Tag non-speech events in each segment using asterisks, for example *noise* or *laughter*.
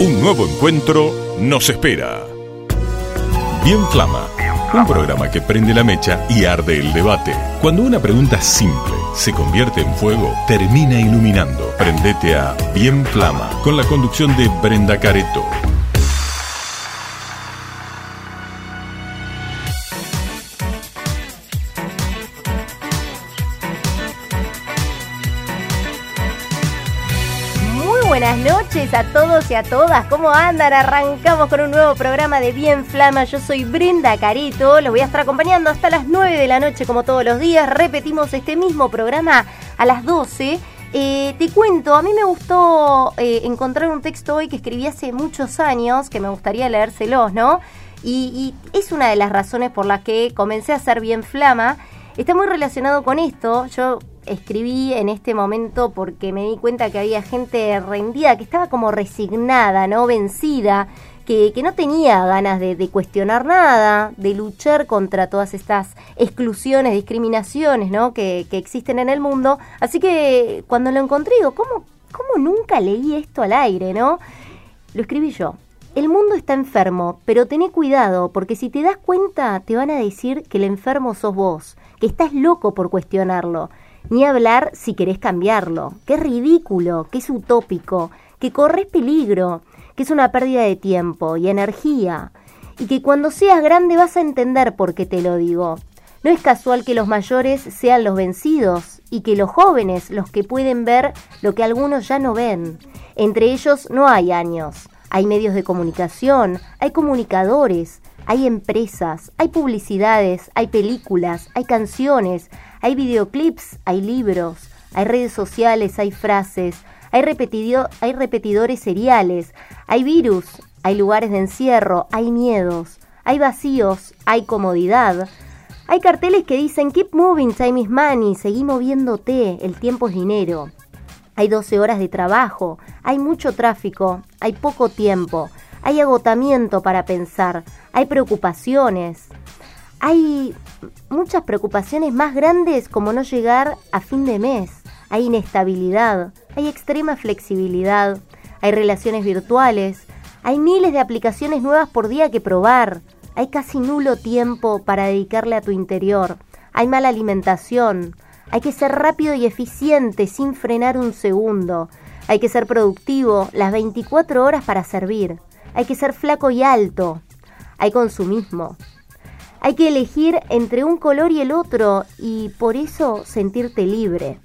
Un nuevo encuentro nos espera. Bien Flama, un programa que prende la mecha y arde el debate. Cuando una pregunta simple se convierte en fuego, termina iluminando. Prendete a Bien Flama con la conducción de Brenda Careto. A todos y a todas. ¿Cómo andan? Arrancamos con un nuevo programa de Bien Flama. Yo soy Brenda Carito. Los voy a estar acompañando hasta las 9 de la noche, como todos los días. Repetimos este mismo programa a las 12. Eh, te cuento, a mí me gustó eh, encontrar un texto hoy que escribí hace muchos años, que me gustaría leérselos, ¿no? Y, y es una de las razones por las que comencé a hacer Bien Flama. Está muy relacionado con esto. Yo escribí en este momento porque me di cuenta que había gente rendida, que estaba como resignada, ¿no? Vencida, que, no tenía ganas de, cuestionar nada, de luchar contra todas estas exclusiones, discriminaciones, ¿no? Que, que existen en el mundo. Así que cuando lo encontré, digo, ¿cómo, ¿cómo nunca leí esto al aire, ¿no? Lo escribí yo. El mundo está enfermo, pero tené cuidado, porque si te das cuenta te van a decir que el enfermo sos vos, que estás loco por cuestionarlo. Ni hablar si querés cambiarlo, que es ridículo, que es utópico, que corres peligro, que es una pérdida de tiempo y energía, y que cuando seas grande vas a entender por qué te lo digo. No es casual que los mayores sean los vencidos y que los jóvenes los que pueden ver lo que algunos ya no ven. Entre ellos no hay años, hay medios de comunicación, hay comunicadores, hay empresas, hay publicidades, hay películas, hay canciones, hay videoclips, hay libros, hay redes sociales, hay frases, hay, hay repetidores seriales, hay virus, hay lugares de encierro, hay miedos, hay vacíos, hay comodidad. Hay carteles que dicen Keep moving, time is money, seguí moviéndote, el tiempo es dinero. Hay 12 horas de trabajo, hay mucho tráfico, hay poco tiempo, hay agotamiento para pensar, hay preocupaciones, hay muchas preocupaciones más grandes como no llegar a fin de mes. Hay inestabilidad, hay extrema flexibilidad, hay relaciones virtuales, hay miles de aplicaciones nuevas por día que probar, hay casi nulo tiempo para dedicarle a tu interior, hay mala alimentación, hay que ser rápido y eficiente sin frenar un segundo, hay que ser productivo las 24 horas para servir, hay que ser flaco y alto, hay consumismo, hay que elegir entre un color y el otro y por eso sentirte libre.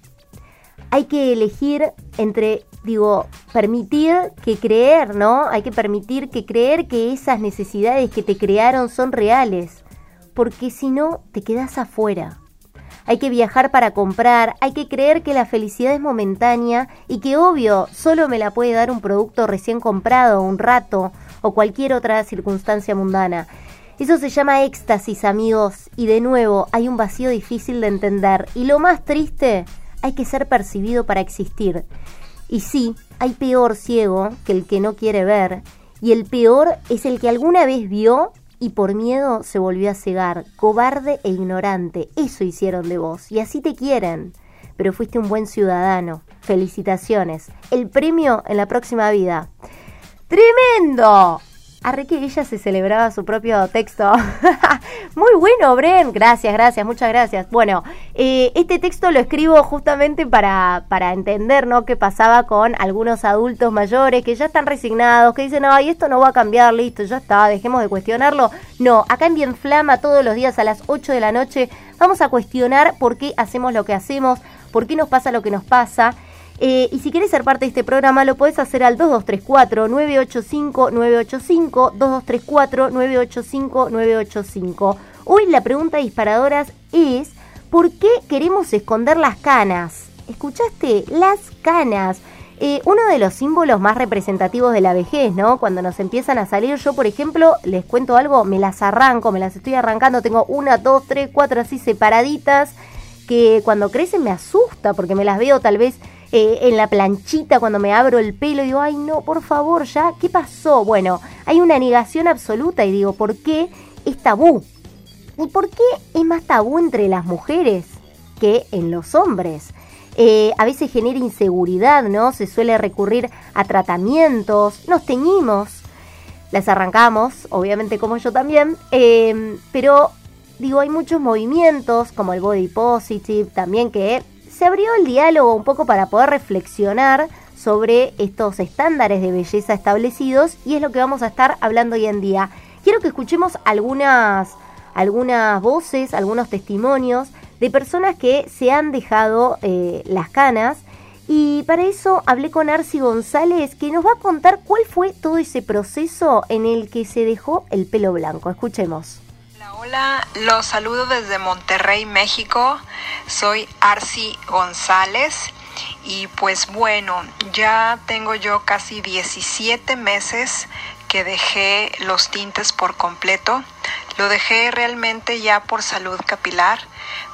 Hay que elegir entre, digo, permitir que creer, ¿no? Hay que permitir que creer que esas necesidades que te crearon son reales, porque si no, te quedas afuera. Hay que viajar para comprar, hay que creer que la felicidad es momentánea y que obvio solo me la puede dar un producto recién comprado, un rato o cualquier otra circunstancia mundana. Eso se llama éxtasis, amigos, y de nuevo hay un vacío difícil de entender. Y lo más triste, hay que ser percibido para existir. Y sí, hay peor ciego que el que no quiere ver, y el peor es el que alguna vez vio y por miedo se volvió a cegar, cobarde e ignorante. Eso hicieron de vos, y así te quieren. Pero fuiste un buen ciudadano. Felicitaciones. El premio en la próxima vida. ¡Tremendo! Arre que ella se celebraba su propio texto. *laughs* Muy bueno, Bren. Gracias, gracias, muchas gracias. Bueno, eh, este texto lo escribo justamente para, para entender ¿no? qué pasaba con algunos adultos mayores que ya están resignados, que dicen, ay, esto no va a cambiar, listo, ya está, dejemos de cuestionarlo. No, acá en Bien Flama todos los días a las 8 de la noche vamos a cuestionar por qué hacemos lo que hacemos, por qué nos pasa lo que nos pasa. Eh, y si quieres ser parte de este programa, lo puedes hacer al 2234-985-985, 2234-985-985. Hoy la pregunta disparadoras es, ¿por qué queremos esconder las canas? ¿Escuchaste? Las canas. Eh, uno de los símbolos más representativos de la vejez, ¿no? Cuando nos empiezan a salir, yo por ejemplo, les cuento algo, me las arranco, me las estoy arrancando, tengo una, dos, tres, cuatro así separaditas, que cuando crecen me asusta porque me las veo tal vez eh, en la planchita cuando me abro el pelo digo, ay no, por favor, ya, ¿qué pasó? Bueno, hay una negación absoluta y digo, ¿por qué es tabú? ¿Y por qué es más tabú entre las mujeres que en los hombres? eh, a veces genera inseguridad, ¿no? Se suele recurrir a tratamientos, nos teñimos, las arrancamos, obviamente como yo también, em, pero digo, hay muchos movimientos como el body positive también que se abrió el diálogo un poco para poder reflexionar sobre estos estándares de belleza establecidos y es lo que vamos a estar hablando hoy en día. Quiero que escuchemos algunas, algunas voces, algunos testimonios de personas que se han dejado eh, las canas y para eso hablé con Arci González que nos va a contar cuál fue todo ese proceso en el que se dejó el pelo blanco. Escuchemos. Hola, los saludo desde Monterrey, México. Soy Arci González y pues bueno, ya tengo yo casi 17 meses que dejé los tintes por completo. Lo dejé realmente ya por salud capilar.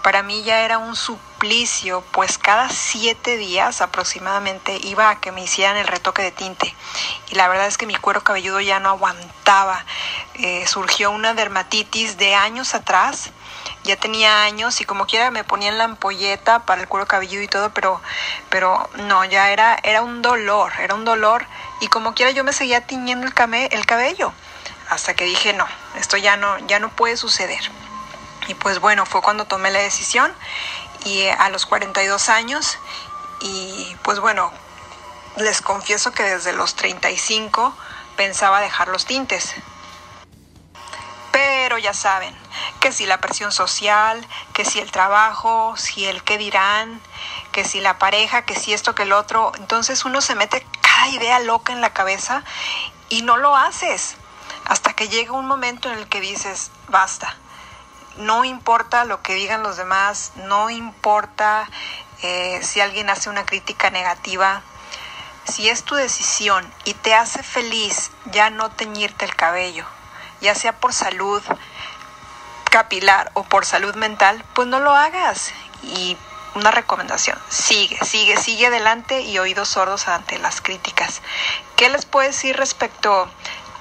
Para mí ya era un suplicio, pues cada siete días aproximadamente iba a que me hicieran el retoque de tinte. Y la verdad es que mi cuero cabelludo ya no aguantaba. Eh, surgió una dermatitis de años atrás ya tenía años y como quiera me ponían la ampolleta para el cuero cabelludo y todo, pero, pero no, ya era, era un dolor, era un dolor y como quiera yo me seguía tiñendo el, el cabello hasta que dije no, esto ya no, ya no puede suceder. Y pues bueno, fue cuando tomé la decisión y a los 42 años y pues bueno, les confieso que desde los 35 pensaba dejar los tintes. Pero ya saben, que si la presión social, que si el trabajo, si el qué dirán, que si la pareja, que si esto, que el otro. Entonces uno se mete cada idea loca en la cabeza y no lo haces hasta que llega un momento en el que dices, basta. No importa lo que digan los demás, no importa eh, si alguien hace una crítica negativa, si es tu decisión y te hace feliz ya no teñirte el cabello, ya sea por salud, capilar o por salud mental, pues no lo hagas. Y una recomendación, sigue, sigue, sigue adelante y oídos sordos ante las críticas. ¿Qué les puedo decir respecto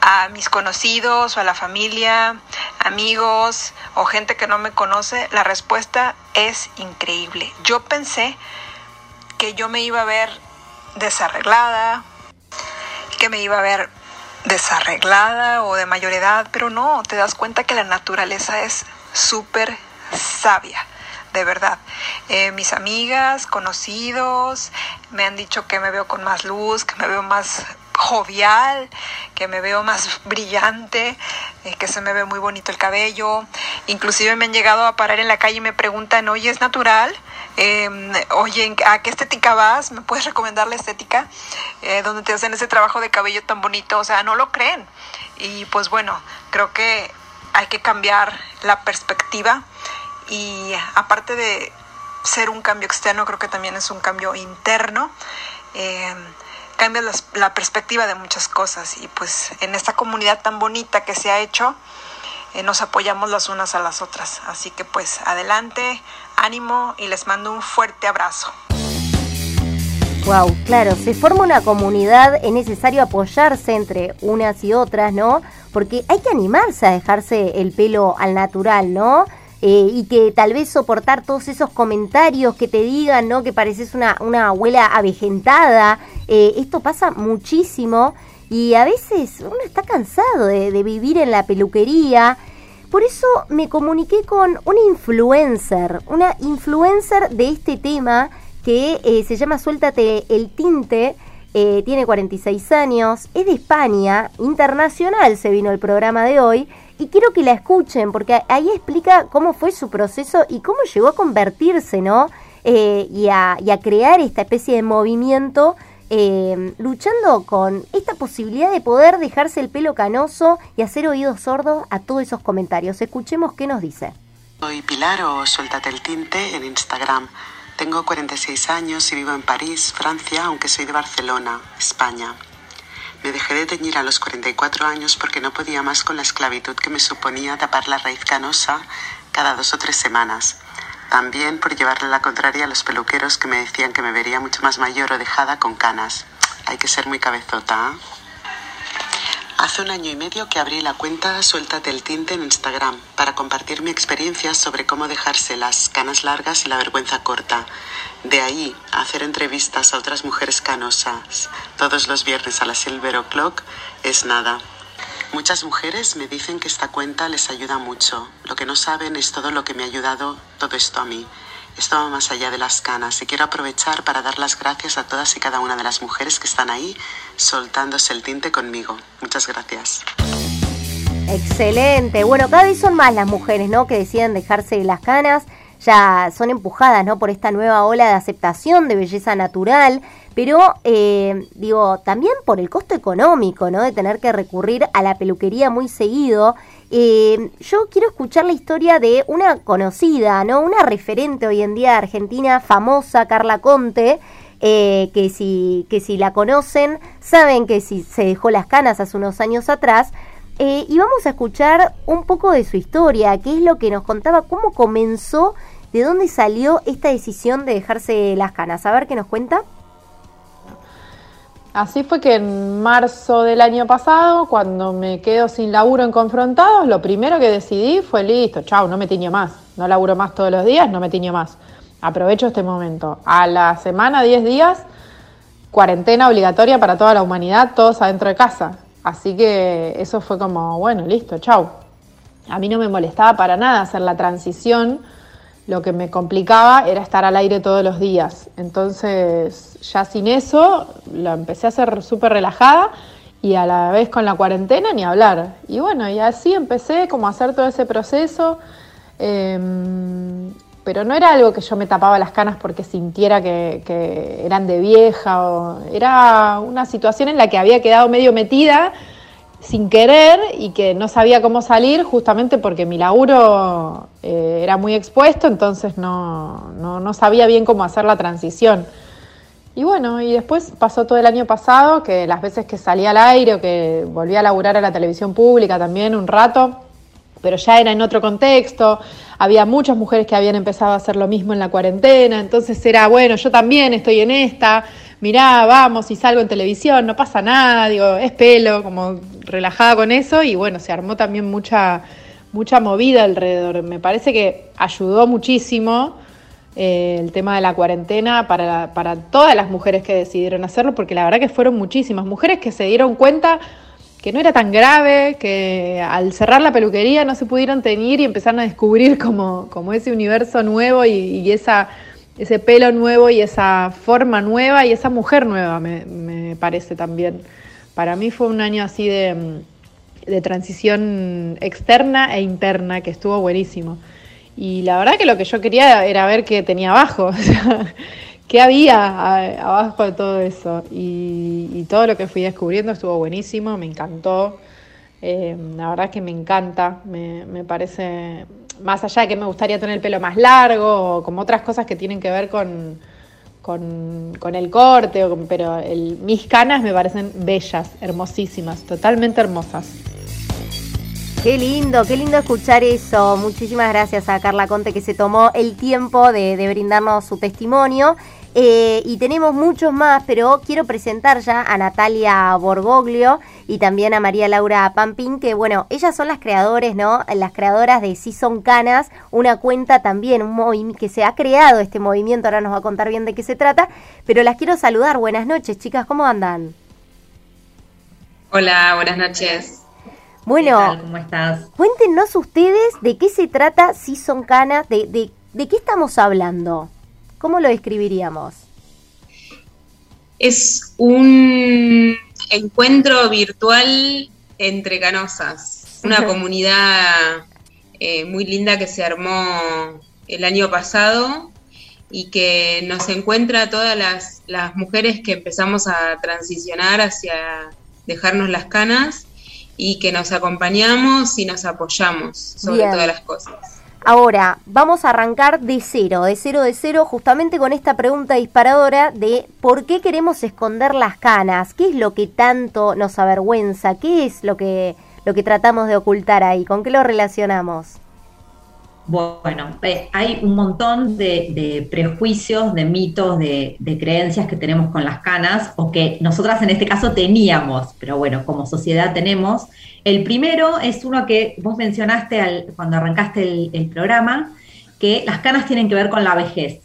a mis conocidos o a la familia, amigos o gente que no me conoce? La respuesta es increíble. Yo pensé que yo me iba a ver desarreglada, que me iba a ver desarreglada o de mayor edad, pero no, te das cuenta que la naturaleza es súper sabia, de verdad. Eh, mis amigas, conocidos, me han dicho que me veo con más luz, que me veo más jovial, que me veo más brillante, eh, que se me ve muy bonito el cabello. Inclusive me han llegado a parar en la calle y me preguntan, oye, ¿es natural? Em, oye, ¿a qué estética vas? ¿Me puedes recomendar la estética? Eh, donde te hacen ese trabajo de cabello tan bonito. O sea, no lo creen. Y pues bueno, creo que hay que cambiar la perspectiva y aparte de ser un cambio externo, creo que también es un cambio interno. Em, cambia la, perspectiva de muchas cosas y pues en esta comunidad tan bonita que se ha hecho, eh, nos apoyamos las unas a las otras. Así que pues adelante, ánimo y les mando un fuerte abrazo. Wow, claro, se forma una comunidad, es necesario apoyarse entre unas y otras, ¿no? Porque hay que animarse a dejarse el pelo al natural, ¿no? Eh, y que tal vez soportar todos esos comentarios que te digan, ¿no? Que pareces una, una abuela avejentada. Eh, esto pasa muchísimo y a veces uno está cansado de, vivir en la peluquería. Por eso me comuniqué con una influencer, una influencer de este tema que eh, se llama Suéltate el tinte. tiene 46 años, es de España, internacional se vino el programa de hoy y quiero que la escuchen porque ahí explica cómo fue su proceso y cómo llegó a convertirse, ¿no? Eh, y, a, crear esta especie de movimiento eh, luchando con esta posibilidad de poder dejarse el pelo canoso y hacer oídos sordos a todos esos comentarios. Escuchemos qué nos dice. Soy Pilar o Suéltate el Tinte en Instagram. Tengo 46 años y vivo en París, Francia, aunque soy de Barcelona, España. Me dejé de teñir a los 44 años porque no podía más con la esclavitud que me suponía tapar la raíz canosa cada dos o tres semanas. También por llevarle la contraria a los peluqueros que me decían que me vería mucho más mayor o dejada con canas. Hay que ser muy cabezota. ¿eh? Hace un año y medio que abrí la cuenta Suéltate el tinte en Instagram para compartir mi experiencia sobre cómo dejarse las canas largas y la vergüenza corta. De ahí hacer entrevistas a otras mujeres canosas todos los viernes a la Silver O'Clock es nada. Muchas mujeres me dicen que esta cuenta les ayuda mucho. Lo que no saben es todo lo que me ha ayudado todo esto a mí. Esto va más allá de las canas y quiero aprovechar para dar las gracias a todas y cada una de las mujeres que están ahí soltándose el tinte conmigo. Muchas gracias. Excelente. Bueno, cada vez son más las mujeres, ¿no? Que deciden dejarse las canas. Ya son empujadas, ¿no? Por esta nueva ola de aceptación de belleza natural. Pero, eh, digo, también por el costo económico, ¿no? De tener que recurrir a la peluquería muy seguido eh, yo quiero escuchar la historia de una conocida, ¿no? Una referente hoy en día argentina famosa, Carla Conte, eh, que, si, que si la conocen, saben que si se dejó las canas hace unos años atrás. Eh, y vamos a escuchar un poco de su historia, qué es lo que nos contaba, cómo comenzó, de dónde salió esta decisión de dejarse las canas. A ver qué nos cuenta. Así fue que en marzo del año pasado, cuando me quedo sin laburo en Confrontados, lo primero que decidí fue listo, chao, no me tiño más. No laburo más todos los días, no me tiño más. Aprovecho este momento. A la semana, 10 días, cuarentena obligatoria para toda la humanidad, todos adentro de casa. Así que eso fue como, bueno, listo, chao. A mí no me molestaba para nada hacer la transición lo que me complicaba era estar al aire todos los días. Entonces, ya sin eso, lo empecé a hacer súper relajada y a la vez con la cuarentena ni hablar. Y bueno, y así empecé como a hacer todo ese proceso. Em, pero no era algo que yo me tapaba las canas porque sintiera que, que eran de vieja. O, era una situación en la que había quedado medio metida sin querer y que no sabía cómo salir justamente porque mi laburo eh, era muy expuesto, entonces no, no, sabía bien cómo hacer la transición. Y bueno, y después pasó todo el año pasado, que las veces que salí al aire o que volví a laburar a la televisión pública también un rato, pero ya era en otro contexto, había muchas mujeres que habían empezado a hacer lo mismo en la cuarentena, entonces era, bueno, yo también estoy en esta, mirá, vamos, y salgo en televisión, no pasa nada, digo, es pelo, como relajada con eso, y bueno, se armó también mucha, mucha movida alrededor. Me parece que ayudó muchísimo eh, el tema de la cuarentena para, para todas las mujeres que decidieron hacerlo, porque la verdad que fueron muchísimas mujeres que se dieron cuenta que no era tan grave, que al cerrar la peluquería no se pudieron tener y empezaron a descubrir como, como ese universo nuevo y esa ese pelo nuevo y esa forma nueva y esa mujer nueva, me, parece también. Para mí fue un año así de, transición externa e interna que estuvo buenísimo. Y la verdad que lo que yo quería era ver qué tenía abajo, *laughs* qué había abajo de todo eso. Y, todo lo que fui descubriendo estuvo buenísimo, me encantó. Eh, la verdad que me encanta, me, me parece más allá de que me gustaría tener el pelo más largo, o como otras cosas que tienen que ver con, con, el corte, pero el, mis canas me parecen bellas, hermosísimas, totalmente hermosas. Qué lindo, qué lindo escuchar eso. Muchísimas gracias a Carla Conte que se tomó el tiempo de, de brindarnos su testimonio. Eh, y tenemos muchos más, pero quiero presentar ya a Natalia Borgoglio y también a María Laura Pampín, que bueno, ellas son las creadores, ¿no? Las creadoras de Si Son Canas, una cuenta también, un que se ha creado este movimiento, ahora nos va a contar bien de qué se trata, pero las quiero saludar. Buenas noches, chicas, ¿cómo andan? Hola, buenas noches. Bueno, ¿cómo estás? Cuéntenos ustedes de qué se trata Si Son Canas, de, de, de qué estamos hablando. ¿Cómo lo describiríamos? Es un encuentro virtual entre canosas, *laughs* una comunidad eh, muy linda que se armó el año pasado y que nos encuentra a todas las, mujeres que empezamos a transicionar hacia dejarnos las canas y que nos acompañamos y nos apoyamos sobre todas las cosas. Ahora, vamos a arrancar de cero, de cero de cero, justamente con esta pregunta disparadora de por qué queremos esconder las canas, qué es lo que tanto nos avergüenza, qué es lo que, lo que tratamos de ocultar ahí, con qué lo relacionamos. Bueno, eh, hay un montón de, prejuicios, de mitos, de, creencias que tenemos con las canas, o que nosotras en este caso teníamos, pero bueno, como sociedad tenemos. El primero es uno que vos mencionaste cuando arrancaste el, programa, que las canas tienen que ver con la vejez.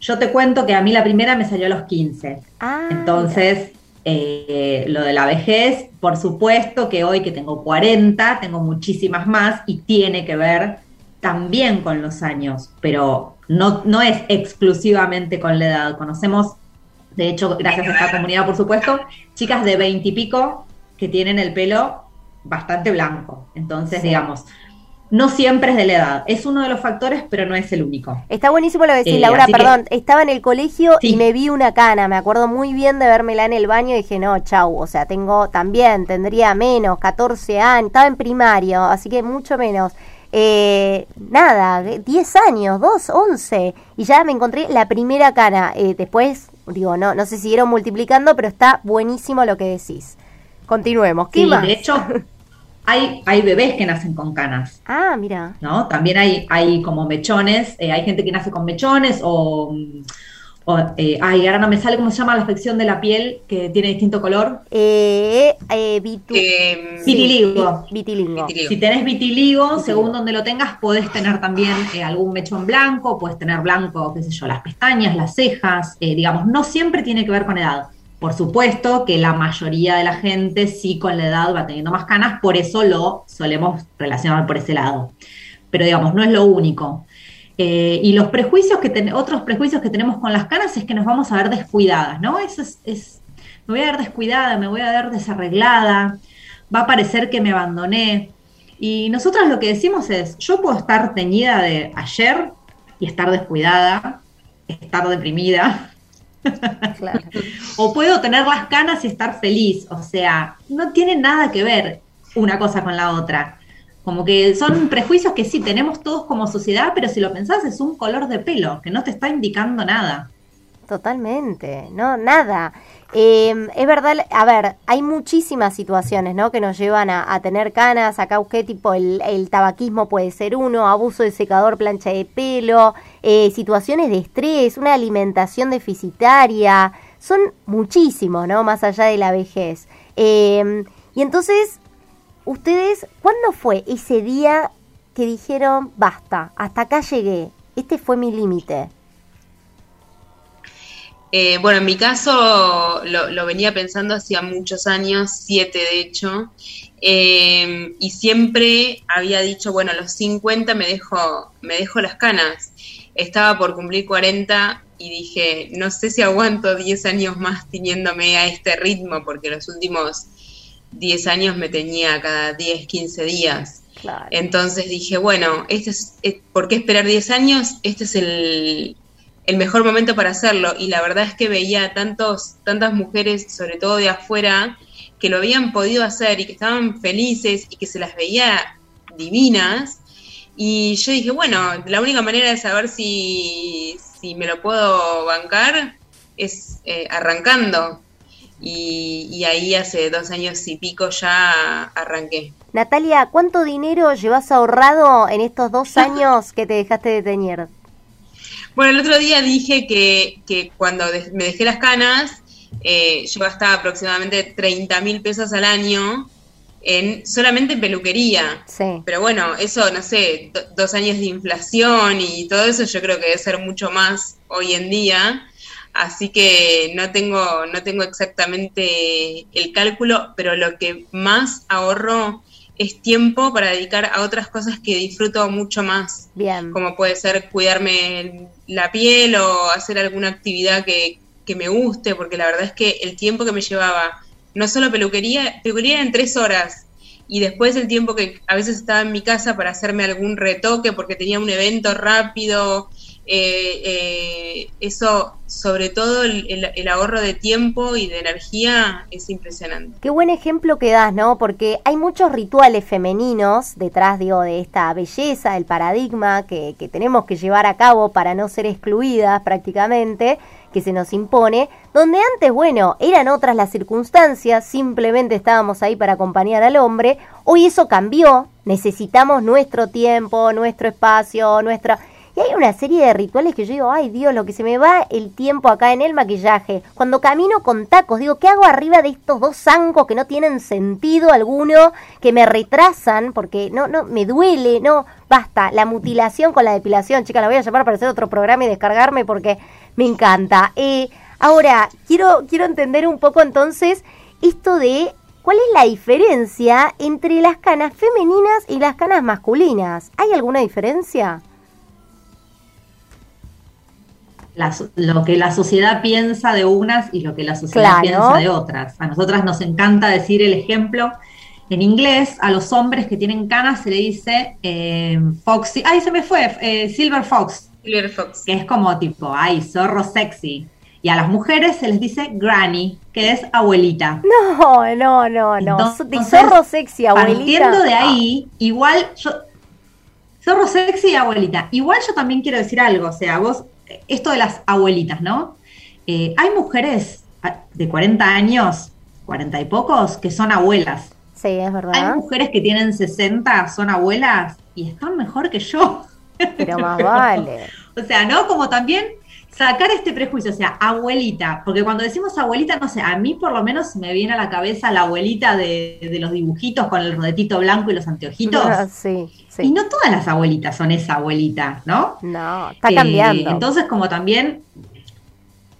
Yo te cuento que a mí la primera me salió a los 15. Ah, Entonces, eh, lo de la vejez, por supuesto que hoy que tengo 40, tengo muchísimas más y tiene que ver también con los años, pero no, no es exclusivamente con la edad. Conocemos, de hecho, gracias a esta comunidad, por supuesto, chicas de veintipico que tienen el pelo bastante blanco. Entonces, digamos, no siempre es de la edad. Es uno de los factores, pero no es el único. Está buenísimo lo que decís, eh, Laura, perdón. Estaba en el colegio y me vi una cana. Me acuerdo muy bien de vérmela en el baño y dije, no, chau. O sea, tengo también, tendría menos, 14 años. Estaba en primario, así que mucho menos eh, nada, 10 años, 2, 11, y ya me encontré la primera cana. Eh, después, digo, no, no se siguieron multiplicando, pero está buenísimo lo que decís. Continuemos. ¿Qué De hecho, hay, hay bebés que nacen con canas. Ah, mira. ¿No? También hay, hay como mechones, eh, hay gente que nace con mechones o eh, ay, ahora no me sale cómo se llama la afección de la piel que tiene distinto color. Eh, eh, em, vitiligo. vitiligo. Si tenés vitiligo, según donde lo tengas, puedes tener también algún mechón blanco, puedes tener blanco, qué sé yo, las pestañas, las cejas, digamos, no siempre tiene que ver con edad. Por supuesto que la mayoría de la gente sí con la edad va teniendo más canas, por eso lo solemos relacionar por ese lado. Pero digamos, no es lo único. Eh, y los prejuicios que otros prejuicios que tenemos con las canas es que nos vamos a ver descuidadas, ¿no? Eso es, me voy a ver descuidada, me voy a ver desarreglada, va a parecer que me abandoné. Y nosotras lo que decimos es, yo puedo estar teñida de ayer y estar descuidada, estar deprimida, *laughs* o puedo tener las canas y estar feliz. O sea, no tiene nada que ver una cosa con la otra. Como que son prejuicios que sí tenemos todos como sociedad, pero si lo pensás es un color de pelo, que no te está indicando nada. Totalmente, no, nada. Em, es verdad, a ver, hay muchísimas situaciones, ¿no? Que nos llevan a, tener canas, acá usted tipo el, tabaquismo puede ser uno, abuso de secador, plancha de pelo, eh, situaciones de estrés, una alimentación deficitaria, son muchísimos, ¿no? Más allá de la vejez. Em, y entonces ustedes, ¿cuándo fue ese día que dijeron, basta, hasta acá llegué, este fue mi límite? Eh, bueno, en mi caso lo, venía pensando hacía muchos años, siete de hecho, eh, y siempre había dicho, bueno, a los 50 me dejo, me dejo las canas. Estaba por cumplir 40 y dije, no sé si aguanto 10 años más teniéndome a este ritmo, porque los últimos 10 años me tenía cada 10, 15 días. Entonces dije, bueno, este es, ¿por qué esperar 10 años? Este es el, mejor momento para hacerlo. Y la verdad es que veía tantos, tantas mujeres, sobre todo de afuera, que lo habían podido hacer y que estaban felices y que se las veía divinas. Y yo dije, bueno, la única manera de saber si, si me lo puedo bancar es eh, arrancando. Y, ahí hace dos años y pico ya arranqué. Natalia, ¿cuánto dinero llevas ahorrado en estos dos *laughs* años que te dejaste de teñir? Bueno, el otro día dije que, que cuando me dejé las canas, eh, yo gastaba aproximadamente 30 mil pesos al año en solamente en peluquería. Sí. Pero bueno, eso, no sé, dos años de inflación y todo eso, yo creo que debe ser mucho más hoy en día. Así que no tengo, no tengo exactamente el cálculo, pero lo que más ahorro es tiempo para dedicar a otras cosas que disfruto mucho más. Bien. Como puede ser cuidarme la piel o hacer alguna actividad que, que me guste, porque la verdad es que el tiempo que me llevaba, no solo peluquería, peluquería en tres horas, y después el tiempo que a veces estaba en mi casa para hacerme algún retoque porque tenía un evento rápido eh, eh, eso, sobre todo el, ahorro de tiempo y de energía, es impresionante. Qué buen ejemplo que das, ¿no? Porque hay muchos rituales femeninos detrás, digo, de esta belleza, el paradigma que, que tenemos que llevar a cabo para no ser excluidas prácticamente, que se nos impone, donde antes, bueno, eran otras las circunstancias, simplemente estábamos ahí para acompañar al hombre, hoy eso cambió, necesitamos nuestro tiempo, nuestro espacio, nuestra y hay una serie de rituales que yo digo, ay Dios, lo que se me va el tiempo acá en el maquillaje. Cuando camino con tacos, digo, ¿qué hago arriba de estos dos zancos que no tienen sentido alguno, que me retrasan porque no, no, me duele, no, basta. La mutilación con la depilación, chicas, la voy a llamar para hacer otro programa y descargarme porque me encanta. Eh, ahora, quiero, quiero entender un poco entonces esto de ¿Cuál es la diferencia entre las canas femeninas y las canas masculinas? ¿Hay alguna diferencia? Lo que la sociedad piensa de unas y lo que la sociedad piensa de otras. A nosotras nos encanta decir el ejemplo. En inglés, a los hombres que tienen canas se le dice eh, Foxy. ¡Ay, se me fue! Eh, Silver Fox. Silver Fox. Que es como tipo, ¡ay, zorro sexy! Y a las mujeres se les dice granny, que es abuelita. No, no, no, no. zorro sexy, abuelita. Partiendo de ahí, igual yo. Zorro sexy, abuelita. Igual yo también quiero decir algo. O sea, vos esto de las abuelitas, ¿no? Eh, hay mujeres de 40 años, 40 y pocos, que son abuelas. Sí, es verdad. Hay mujeres que tienen 60, son abuelas y están mejor que yo. Pero más *laughs* vale. O sea, ¿no? Como también sacar este prejuicio, o sea, abuelita, porque cuando decimos abuelita, no sé, a mí por lo menos me viene a la cabeza la abuelita de, los dibujitos con el rodetito blanco y los anteojitos. sí, sí. Y no todas las abuelitas son esa abuelita, ¿no? No, está cambiando. Entonces, como también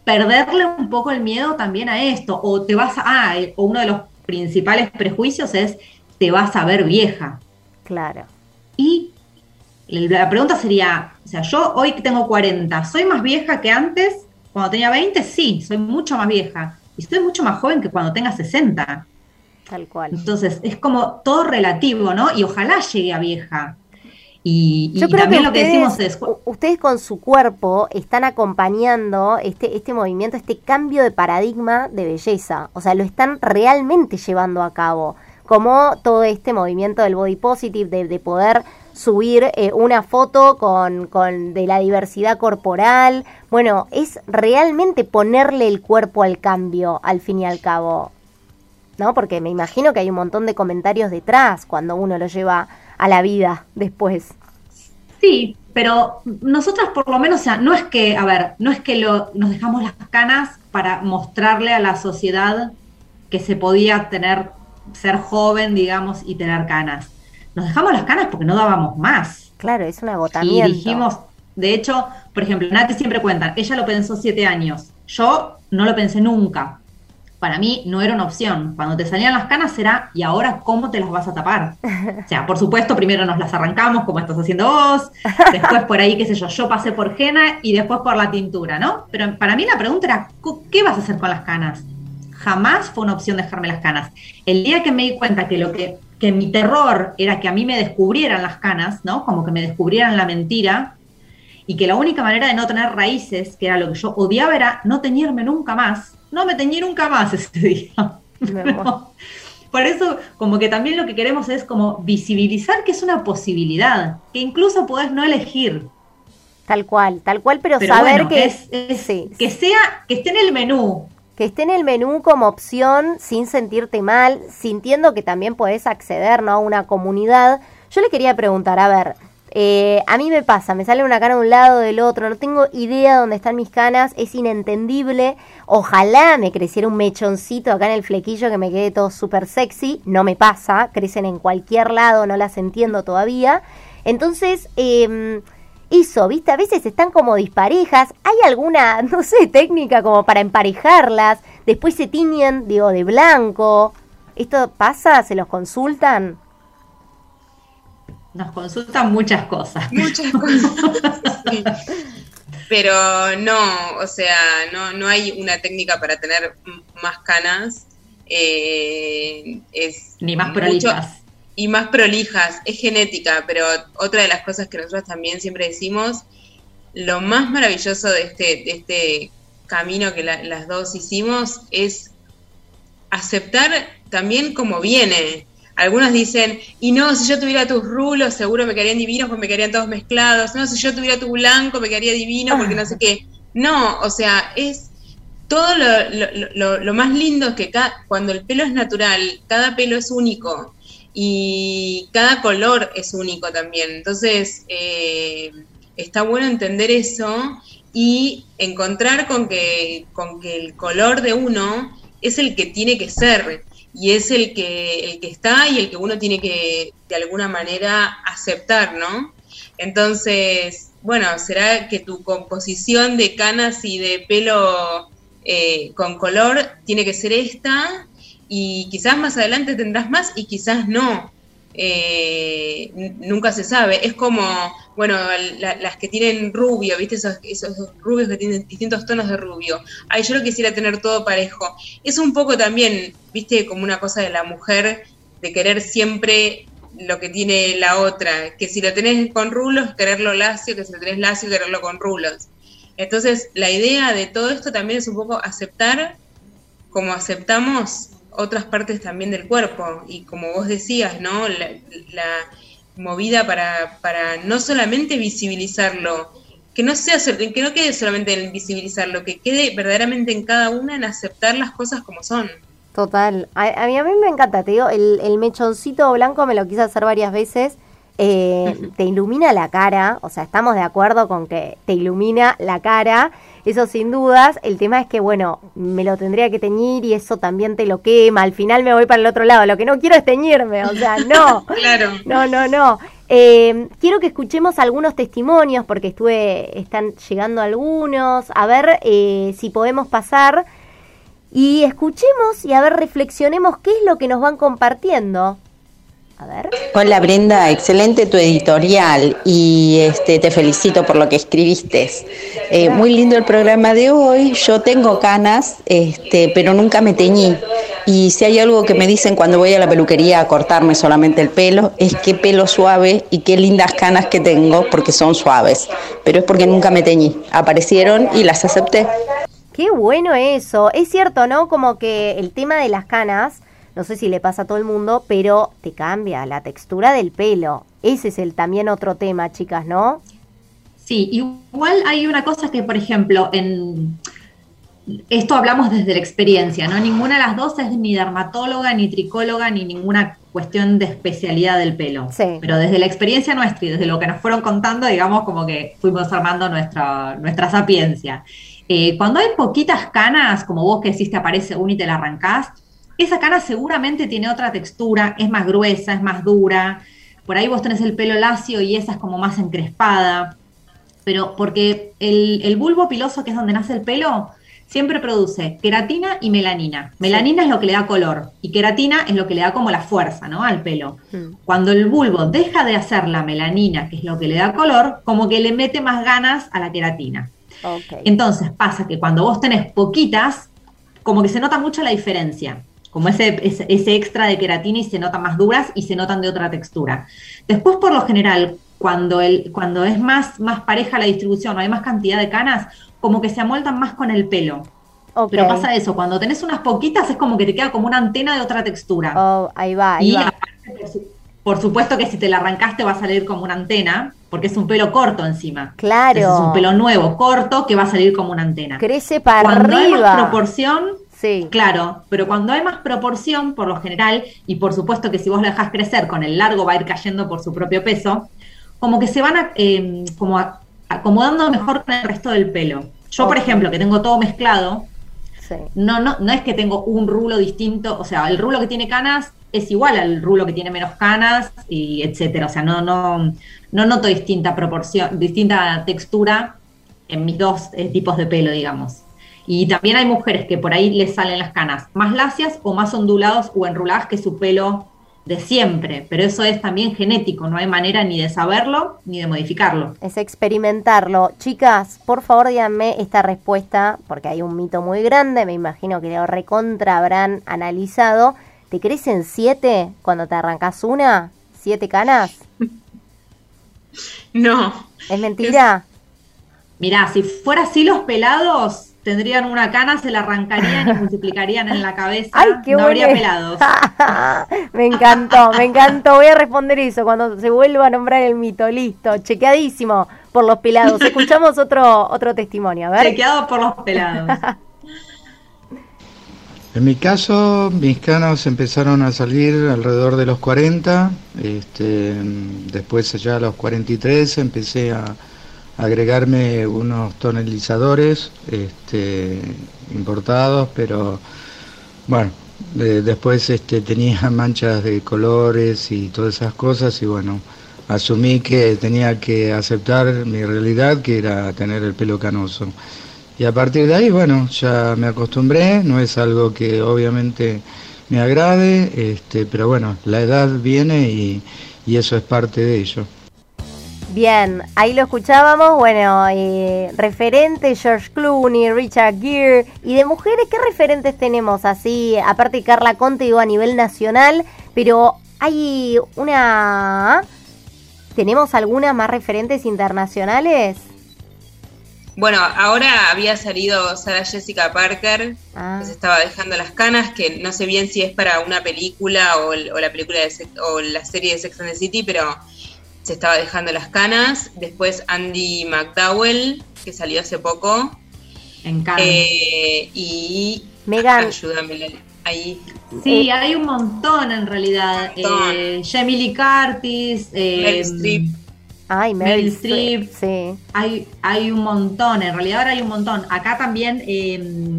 perderle un poco el miedo también a esto, o te vas a, ah, o uno de los principales prejuicios es, te vas a ver vieja. Claro. Y la pregunta sería, o sea, yo hoy tengo 40, ¿soy más vieja que antes? Cuando tenía 20, sí, soy mucho más vieja. Y estoy mucho más joven que cuando tenga 60. Tal cual. Entonces, es como todo relativo, ¿no? Y ojalá llegue a vieja. Y, Yo creo también que lo que decimos es... Ustedes con su cuerpo están acompañando este, este movimiento, este cambio de paradigma de belleza. O sea, lo están realmente llevando a cabo. Como todo este movimiento del body positive, de poder subir eh, una foto con, con, de la diversidad corporal. Bueno, es realmente ponerle el cuerpo al cambio, al fin y al cabo. ¿No? Porque me imagino que hay un montón de comentarios detrás cuando uno lo lleva a la vida después. Sí, pero nosotras por lo menos, o sea, no es que, a ver, no es que lo, nos dejamos las canas para mostrarle a la sociedad que se podía tener, ser joven, digamos, y tener canas nos dejamos las canas porque no dábamos más. Claro, es un agotamiento. Y dijimos, de hecho, por ejemplo, Nati siempre cuenta, ella lo pensó siete años, yo no lo pensé nunca. Para mí no era una opción. Cuando te salían las canas era, ¿y ahora cómo te las vas a tapar? O sea, por supuesto, primero nos las arrancamos como estás haciendo vos, después por ahí, qué sé yo, yo pasé por henna y después por la tintura, ¿no? Pero para mí la pregunta era, ¿qué vas a hacer con las canas? Jamás fue una opción dejarme las canas. El día que me di cuenta que lo que que mi terror era que a mí me descubrieran las canas, ¿no? Como que me descubrieran la mentira, y que la única manera de no tener raíces, que era lo que yo odiaba, era no teñirme nunca más. No me teñí nunca más *laughs* ese día. por eso, como que también lo que queremos es como visibilizar que es una posibilidad, que incluso podés no elegir. Tal cual, tal cual, pero, saber que es, que sea, que esté en el menú, que esté en el menú como opción sin sentirte mal, sintiendo que también podés acceder ¿no? a una comunidad. Yo le quería preguntar, a ver, eh, a mí me pasa, me sale una cara de un lado del otro, no tengo idea dónde están mis canas, es inentendible. Ojalá me creciera un mechoncito acá en el flequillo que me quede todo súper sexy, no me pasa, crecen en cualquier lado, no las entiendo todavía. Entonces, eh, eso, ¿viste? A veces están como disparejas. ¿Hay alguna, *laughs* no sé, técnica como para emparejarlas? Después se tiñen, digo, de blanco. ¿Esto pasa? ¿Se los consultan? Nos consultan muchas cosas. Muchas *laughs* cosas. Pero no, o sea, no, no hay una técnica para tener más canas. Eh, es Ni más prolijas y más prolijas, es genética, pero otra de las cosas que nosotros también siempre decimos lo más maravilloso de este, de este camino que las dos hicimos es aceptar también como viene. Algunos dicen, y no, si yo tuviera tus rulos, seguro me quedarían divinos porque me quedarían todos mezclados. No, si yo tuviera tu blanco, me quedaría divino porque no sé qué. No, o sea, es todo lo, más lindo es que cuando el pelo es natural, cada pelo es único y cada color es único también. Entonces, eh, está bueno entender eso y encontrar con que, con que el color de uno es el que tiene que ser y es el que, el que está y el que uno tiene que de alguna manera aceptar, ¿no? Entonces, bueno, será que tu composición de canas y de pelo eh, con color tiene que ser esta y quizás más adelante tendrás más y quizás no. Eh, nunca se sabe. Es como, bueno, las que tienen rubio, ¿viste? Esos, esos, rubios que tienen distintos tonos de rubio. Ay, yo lo quisiera tener todo parejo. Es un poco también, ¿viste? Como una cosa de la mujer, de querer siempre lo que tiene la otra. Que si lo tenés con rulos, quererlo lacio, que si lo tenés lacio, quererlo con rulos. Entonces, la idea de todo esto también es un poco aceptar como aceptamos otras partes también del cuerpo. Y como vos decías, ¿no? La, movida para, para no solamente visibilizarlo, que no sea que no quede solamente en visibilizarlo, que quede verdaderamente en cada una en aceptar las cosas como son. Total. A, mí, a mí me encanta, te digo, el, el mechoncito blanco me lo quise hacer varias veces eh, te ilumina la cara, o sea, estamos de acuerdo con que te ilumina la cara, eso sin dudas, el tema es que, bueno, me lo tendría que teñir y eso también te lo quema, al final me voy para el otro lado, lo que no quiero es teñirme, o sea, no, *laughs* claro. no, no, no. Eh, quiero que escuchemos algunos testimonios porque estuve, están llegando algunos, a ver eh, si podemos pasar y escuchemos y a ver, reflexionemos qué es lo que nos van compartiendo. Hola Brenda, excelente tu editorial y este, te felicito por lo que escribiste. Eh, muy lindo el programa de hoy. Yo tengo canas, este, pero nunca me teñí. Y si hay algo que me dicen cuando voy a la peluquería a cortarme solamente el pelo, es qué pelo suave y qué lindas canas que tengo porque son suaves. Pero es porque nunca me teñí. Aparecieron y las acepté. Qué bueno eso. Es cierto, ¿no? Como que el tema de las canas no sé si le pasa a todo el mundo, pero te cambia la textura del pelo. Ese es el también otro tema, chicas, ¿no? Sí, igual hay una cosa que, por ejemplo, en esto hablamos desde la experiencia, ¿no? Ninguna de las dos es ni dermatóloga, ni tricóloga, ni ninguna cuestión de especialidad del pelo. Sí. Pero desde la experiencia nuestra y desde lo que nos fueron contando, digamos, como que fuimos armando nuestra, nuestra sapiencia. Eh, cuando hay poquitas canas, como vos que decís te aparece una y te la arrancás, esa cana seguramente tiene otra textura, es más gruesa, es más dura. Por ahí vos tenés el pelo lacio y esa es como más encrespada. Pero porque el, bulbo piloso, que es donde nace el pelo, siempre produce queratina y melanina. Melanina es lo que le da color y queratina es lo que le da como la fuerza, ¿no? Al pelo. Hmm. Cuando el bulbo deja de hacer la melanina, que es lo que le da color, como que le mete más ganas a la queratina. Entonces pasa que cuando vos tenés poquitas, como que se nota mucho la diferencia como ese, ese, extra de queratina y se notan más duras y se notan de otra textura. Después, por lo general, cuando, el, cuando es más, más pareja la distribución o hay más cantidad de canas, como que se amoldan más con el pelo. Pero pasa eso, cuando tenés unas poquitas es como que te queda como una antena de otra textura. Oh, ahí va, ahí y va. por, supuesto que si te la arrancaste va a salir como una antena, porque es un pelo corto encima. Claro. es un pelo nuevo, corto, que va a salir como una antena. Crece para Cuando arriba. Hay más proporción, Claro, pero cuando hay más proporción, por lo general, y por supuesto que si vos lo dejas crecer con el largo va a ir cayendo por su propio peso, como que se van em, como acomodando mejor con el resto del pelo. Yo, por ejemplo, que tengo todo mezclado, no, no, no es que tengo un rulo distinto, o sea, el rulo que tiene canas es igual al rulo que tiene menos canas, y etcétera. O sea, no, no, no noto distinta proporción, distinta textura en mis dos eh, tipos de pelo, digamos. Y también hay mujeres que por ahí les salen las canas más lacias o más ondulados o enruladas que su pelo de siempre, pero eso es también genético, no hay manera ni de saberlo ni de modificarlo. Es experimentarlo. Chicas, por favor díganme esta respuesta, porque hay un mito muy grande, me imagino que lo recontra habrán analizado. ¿Te crecen siete cuando te arrancas una? ¿Siete canas? *laughs* No. ¿Es mentira? Mirá, si fuera así los pelados, tendrían una cana, se la arrancarían y *laughs* multiplicarían en la cabeza. ¡Ay, qué no habría pelados. *laughs* me encantó, me encantó. Voy a responder eso cuando se vuelva a nombrar el mito. Listo, chequeadísimo por los pelados. Escuchamos otro, otro testimonio, a ver. Chequeado por los pelados. *laughs* En mi caso, mis canas empezaron a salir alrededor de los 40, este, después ya a los 43 empecé a agregarme unos tonalizadores este, importados, pero bueno, de- después este, tenía *laughs* manchas de colores y todas esas cosas y bueno, asumí que tenía que aceptar mi realidad, que era tener el pelo canoso. Y a partir de ahí, bueno, ya me acostumbré, no es algo que obviamente me agrade, este, pero bueno, la edad viene y, y eso es parte de ello. Bien, ahí lo escuchábamos, bueno, eh, referentes George Clooney, Richard Gere, y de mujeres, ¿qué referentes tenemos así? Aparte de Carla Conte, digo, a nivel nacional, pero hay una... ¿Tenemos algunas más referentes internacionales? Bueno, ahora había salido Sarah Jessica Parker, Ah, que se estaba dejando las canas, que no sé bien si es para una película o, o la película de o la serie de Sex and the City, pero se estaba dejando las canas. Después Andy McDowell, que salió hace poco. En Cannes. Eh, y Megan, ayúdame ahí. Sí, hay un montón en realidad. Montón. Eh, Jamie Lee Curtis, eh, Meryl Streep. ay, Meryl Meryl Streep, Streep. sí. Hay, hay un montón, en realidad ahora hay un montón. Acá también, eh,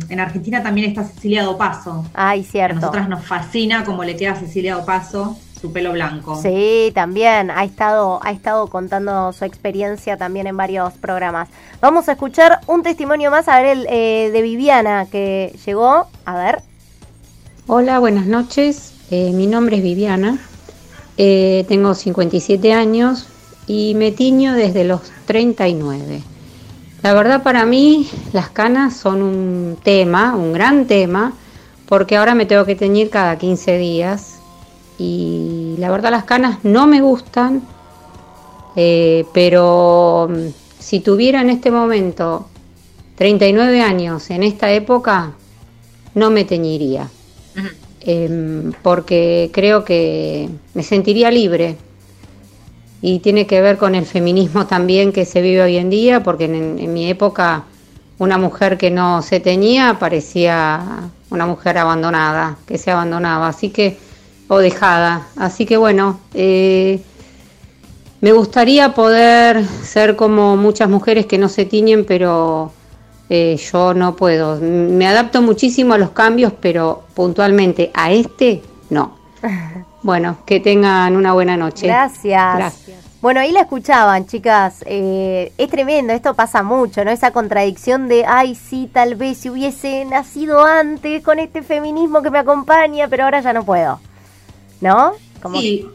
en Argentina también está Cecilia Dopaso. Ay, A cierto. nosotras nos fascina cómo le queda a Cecilia Dopaso su pelo blanco. Sí, también ha estado, ha estado contando su experiencia también en varios programas. Vamos a escuchar un testimonio más, a ver, el eh, de Viviana que llegó. A ver. Hola, buenas noches. Eh, mi nombre es Viviana. Eh, tengo 57 años y me tiño desde los 39. La verdad para mí las canas son un tema, un gran tema, porque ahora me tengo que teñir cada 15 días y la verdad las canas no me gustan, eh, pero mm, si tuviera en este momento 39 años en esta época, no me teñiría. Em, porque creo que me sentiría libre. Y tiene que ver con el feminismo también que se vive hoy en día, porque en, en mi época una mujer que no se teñía parecía una mujer abandonada, que se abandonaba, así que, o dejada. Así que bueno, eh, me gustaría poder ser como muchas mujeres que no se tiñen, pero eh, yo no puedo. Me adapto muchísimo a los cambios, pero puntualmente a este no. *laughs* Bueno, que tengan una buena noche. Gracias. Gracias. Bueno, ahí la escuchaban, chicas. Eh, es tremendo, esto pasa mucho, ¿no? Esa contradicción de, ay, sí, tal vez si hubiese nacido antes con este feminismo que me acompaña, pero ahora ya no puedo. ¿No? Como Sí,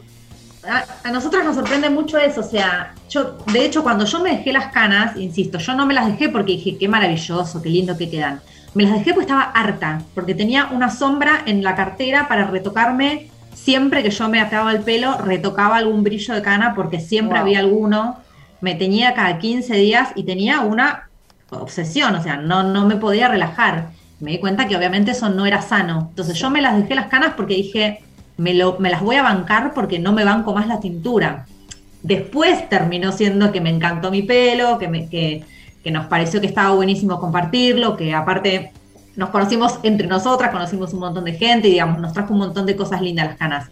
a, a nosotras nos sorprende mucho eso, o sea, yo, de hecho, cuando yo me dejé las canas, insisto, yo no me las dejé porque dije, qué maravilloso, qué lindo que quedan. Me las dejé porque estaba harta, porque tenía una sombra en la cartera para retocarme siempre que yo me acababa el pelo, retocaba algún brillo de cana porque siempre Wow. había alguno, me tenía cada 15 días y tenía una obsesión, o sea, no, no me podía relajar. Me di cuenta que obviamente eso no era sano. Entonces yo me las dejé las canas porque dije, me, lo, me las voy a bancar porque no me banco más la tintura. Después terminó siendo que me encantó mi pelo, que, me, que, que nos pareció que estaba buenísimo compartirlo, que aparte nos conocimos entre nosotras, conocimos un montón de gente y digamos, nos trajo un montón de cosas lindas las canas.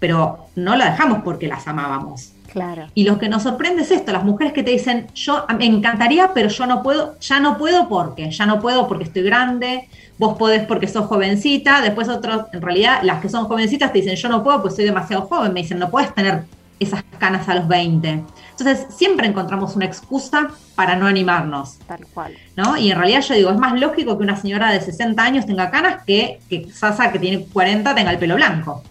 Pero no la dejamos porque las amábamos. Claro. Y lo que nos sorprende es esto, las mujeres que te dicen, yo me encantaría, pero yo no puedo, ya no puedo porque, ya no puedo porque estoy grande, vos podés porque sos jovencita, después otros, en realidad las que son jovencitas te dicen, yo no puedo porque soy demasiado joven, me dicen, no puedes tener esas canas a los 20. Entonces siempre encontramos una excusa para no animarnos, Tal cual. ¿no? Y en realidad yo digo, es más lógico que una señora de 60 años tenga canas que que Sasa que tiene 40 tenga el pelo blanco.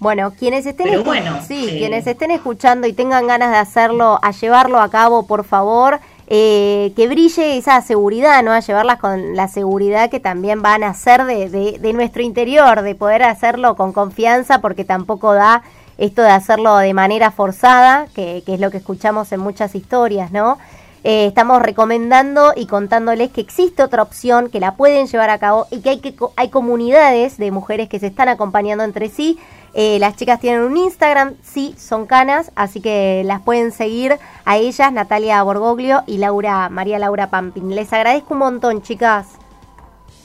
Bueno, quienes estén, Pero escu- bueno, sí, eh. quienes estén escuchando y tengan ganas de hacerlo, a llevarlo a cabo, por favor, eh, que brille esa seguridad, ¿no? A llevarlas con la seguridad que también van a hacer de, nuestro interior, de poder hacerlo con confianza, porque tampoco da esto de hacerlo de manera forzada, que, que es lo que escuchamos en muchas historias, ¿no? eh, estamos recomendando y contándoles que existe otra opción, que la pueden llevar a cabo y que hay, que, hay comunidades de mujeres que se están acompañando entre sí. Eh, las chicas tienen un Instagram, sí, son canas, así que las pueden seguir a ellas, Natalia Borgoglio y Laura, María Laura Pampin. Les agradezco un montón, chicas.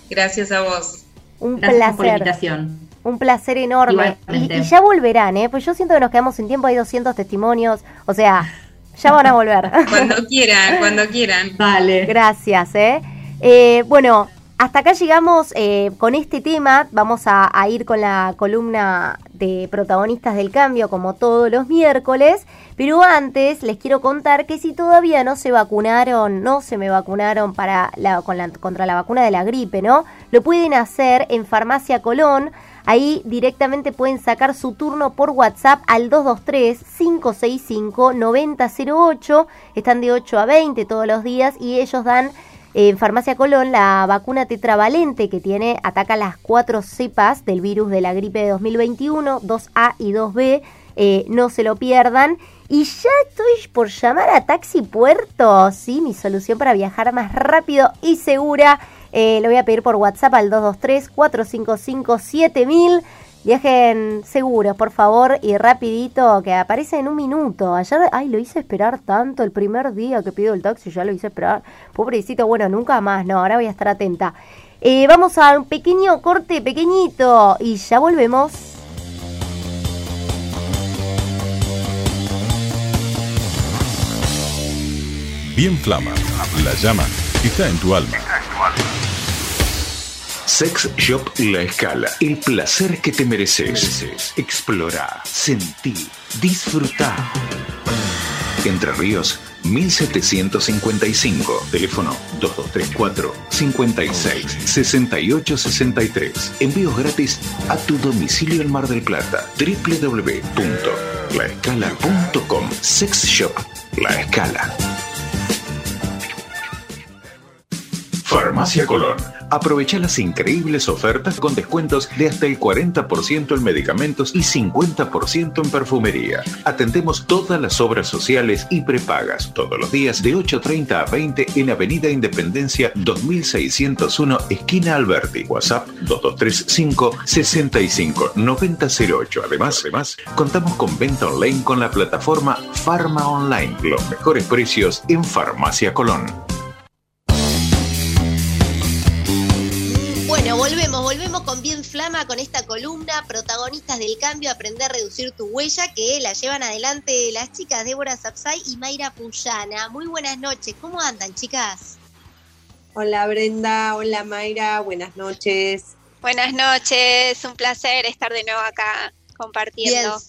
Gracias a vos. Un placer. Un placer enorme. Y, ya volverán, ¿eh? Pues yo siento que nos quedamos sin tiempo, hay 200 testimonios. O sea, ya van a volver. *laughs* cuando quieran, cuando quieran. Vale. Gracias, ¿eh? eh bueno, hasta acá llegamos eh, con este tema. Vamos a, ir con la columna de protagonistas del cambio, como todos los miércoles. Pero antes les quiero contar que si todavía no se vacunaron, no se me vacunaron para la, contra la vacuna de la gripe, ¿no? Lo pueden hacer en Farmacia Colón. Ahí directamente pueden sacar su turno por WhatsApp al 223-565-9008. Están de 8 a 20 todos los días y ellos dan en Farmacia Colón la vacuna tetravalente que tiene, ataca las cuatro cepas del virus de la gripe de 2021, 2A y 2B. Eh, no se lo pierdan. Y ya estoy por llamar a Taxi Puerto, sí, mi solución para viajar más rápido y segura. Eh, lo voy a pedir por WhatsApp al 223-455-7000. Viajen seguros, por favor, y rapidito, que aparece en un minuto. Ayer, ay, lo hice esperar tanto el primer día que pido el taxi, ya lo hice esperar. Pobrecito, bueno, nunca más, no, ahora voy a estar atenta. Eh, vamos a un pequeño corte, pequeñito, y ya volvemos. Bien Flama, la llama está en tu alma. Sex Shop La Escala. El placer que te mereces. Explora, sentir, disfrutar. Entre Ríos, 1755. Teléfono 2234 56 68 63. Envíos gratis a tu domicilio en Mar del Plata. www.laescala.com. Sex Shop La Escala. Farmacia Colón Aprovecha las increíbles ofertas con descuentos de hasta el 40% en medicamentos y 50% en perfumería. Atendemos todas las obras sociales y prepagas todos los días de 8.30 a 20 en Avenida Independencia 2601, esquina Alberti. WhatsApp 2235 65 9008. Además, además, contamos con venta online con la plataforma Pharma Online. Los mejores precios en Farmacia Colón. Con Bien Flama, con esta columna, protagonistas del cambio, aprender a reducir tu huella, que la llevan adelante las chicas Débora Sapsay y Mayra Puyana. Muy buenas noches, ¿cómo andan chicas? Hola Brenda, hola Mayra, buenas noches. Buenas noches, un placer estar de nuevo acá compartiendo.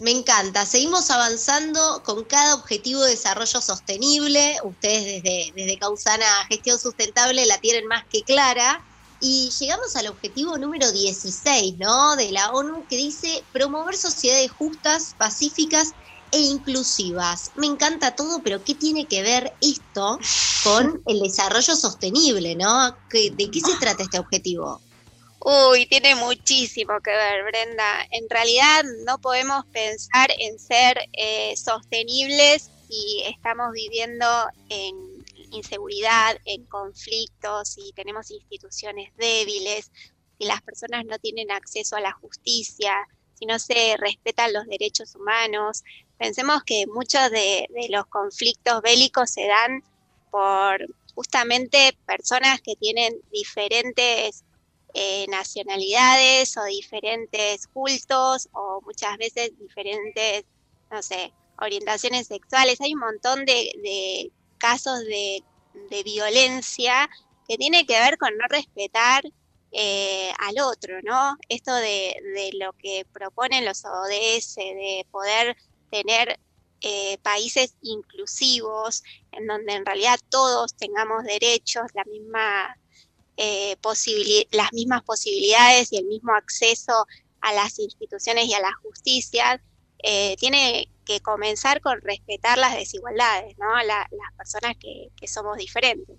Me encanta. Seguimos avanzando con cada objetivo de desarrollo sostenible. Ustedes desde, desde Causana Gestión Sustentable la tienen más que clara. Y llegamos al objetivo número 16, ¿no? De la ONU que dice promover sociedades justas, pacíficas e inclusivas. Me encanta todo, pero ¿qué tiene que ver esto con el desarrollo sostenible, ¿no? ¿De qué se trata este objetivo? Uy, tiene muchísimo que ver, Brenda. En realidad no podemos pensar en ser eh, sostenibles si estamos viviendo en inseguridad, en conflictos, y tenemos instituciones débiles, y las personas no tienen acceso a la justicia, si no se respetan los derechos humanos. Pensemos que muchos de, los conflictos bélicos se dan por justamente personas que tienen diferentes eh, nacionalidades o diferentes cultos o muchas veces diferentes, no sé, orientaciones sexuales. Hay un montón de casos de, violencia que tiene que ver con no respetar eh, al otro, ¿no? Esto de, lo que proponen los ODS, de poder tener eh, países inclusivos, en donde en realidad todos tengamos derechos, la misma, eh, las mismas posibilidades y el mismo acceso a las instituciones y a la justicia, tiene que comenzar con respetar las desigualdades, ¿no? las personas que, somos diferentes.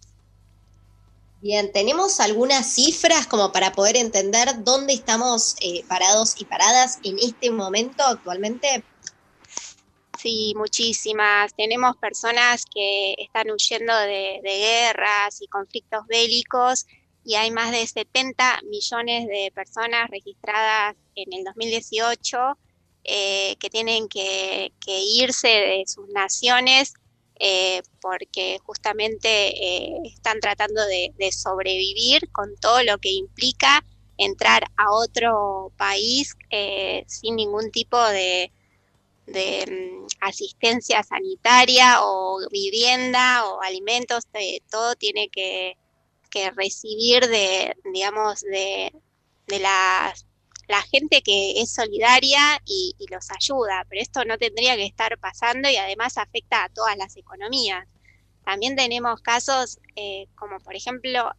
Bien, ¿tenemos algunas cifras como para poder entender dónde estamos eh, parados y paradas en este momento actualmente? Sí, muchísimas. Tenemos personas que están huyendo de, guerras y conflictos bélicos y hay más de 70 millones de personas registradas en el 2018 eh, que tienen que, irse de sus naciones eh, porque justamente eh, están tratando de, sobrevivir con todo lo que implica entrar a otro país sin ningún tipo de, mm, asistencia sanitaria o vivienda o alimentos, todo tiene que, recibir de, digamos, de, de la, la gente que es solidaria y, los ayuda, pero esto no tendría que estar pasando y además afecta a todas las economías. También tenemos casos eh, como por ejemplo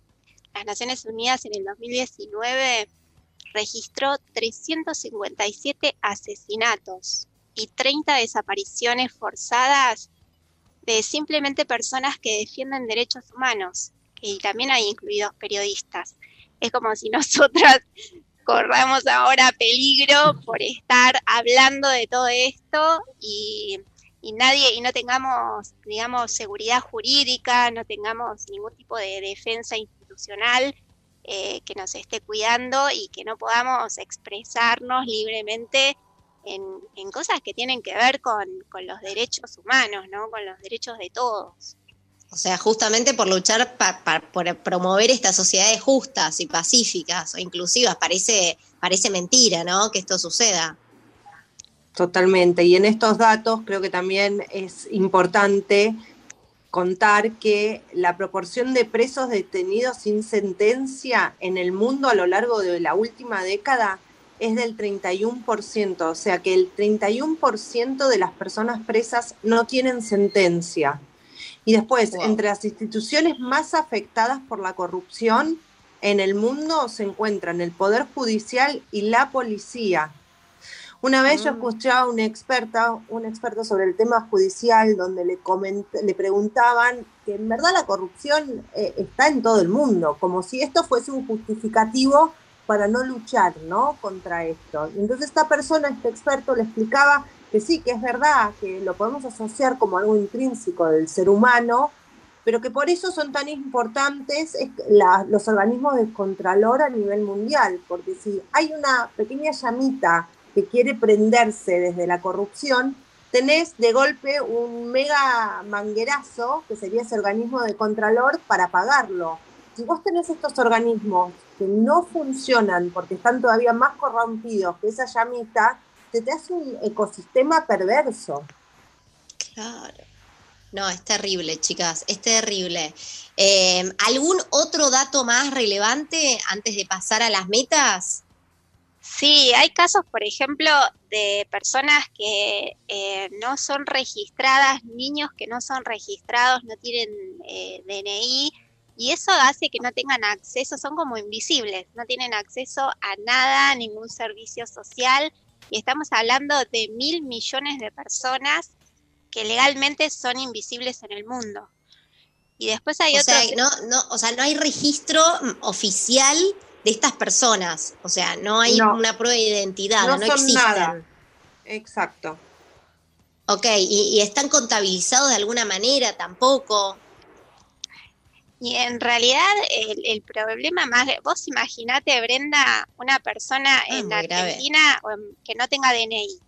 las Naciones Unidas en el 2019 registró 357 asesinatos y 30 desapariciones forzadas de simplemente personas que defienden derechos humanos, y también hay incluidos periodistas. Es como si *laughs* nosotras corramos ahora peligro por estar hablando de todo esto y, nadie y no tengamos, digamos, seguridad jurídica, no tengamos ningún tipo de defensa institucional eh, que nos esté cuidando y que no podamos expresarnos libremente en, cosas que tienen que ver con, los derechos humanos, ¿no? Con los derechos de todos. O sea, justamente por luchar por promover estas sociedades justas y pacíficas o inclusivas, parece, parece mentira, ¿no? Que esto suceda. Totalmente. Y en estos datos creo que también es importante contar que la proporción de presos detenidos sin sentencia en el mundo a lo largo de la última década es del 31%, o sea que el 31% de las personas presas no tienen sentencia. Y después, entre las instituciones más afectadas por la corrupción en el mundo se encuentran el Poder Judicial y la policía. Una vez yo mm. escuché a una experta, un experto sobre el tema judicial, donde le, le preguntaban que en verdad la corrupción eh, está en todo el mundo, como si esto fuese un justificativo para no luchar, ¿no? Contra esto. Y entonces esta persona, este experto, le explicaba que sí, que es verdad, que lo podemos asociar como algo intrínseco del ser humano, pero que por eso son tan importantes los organismos de contralor a nivel mundial, porque si hay una pequeña llamita que quiere prenderse desde la corrupción, tenés de golpe un mega manguerazo, que sería ese organismo de contralor, para apagarlo. Si vos tenés estos organismos que no funcionan porque están todavía más corrompidos que esa llamita, se te hace un ecosistema perverso. Claro. No, es terrible, chicas, es terrible. Eh, ¿Algún otro dato más relevante antes de pasar a las metas? Sí, hay casos, por ejemplo, de personas que eh, no son registradas, niños que no son registrados, no tienen eh, DNI, y eso hace que no tengan acceso, son como invisibles, no tienen acceso a nada, ningún servicio social, y estamos hablando de mil millones de personas que legalmente son invisibles en el mundo. Y después hay o otros... Sea, no, no, o sea, no hay registro oficial de estas personas, o sea, no hay una prueba de identidad, no, existen. Nada. Exacto. Ok, y, y, están contabilizados de alguna manera tampoco. Y en realidad el, problema más, vos imaginate, Brenda, una persona ah, en Argentina que no tenga DNI.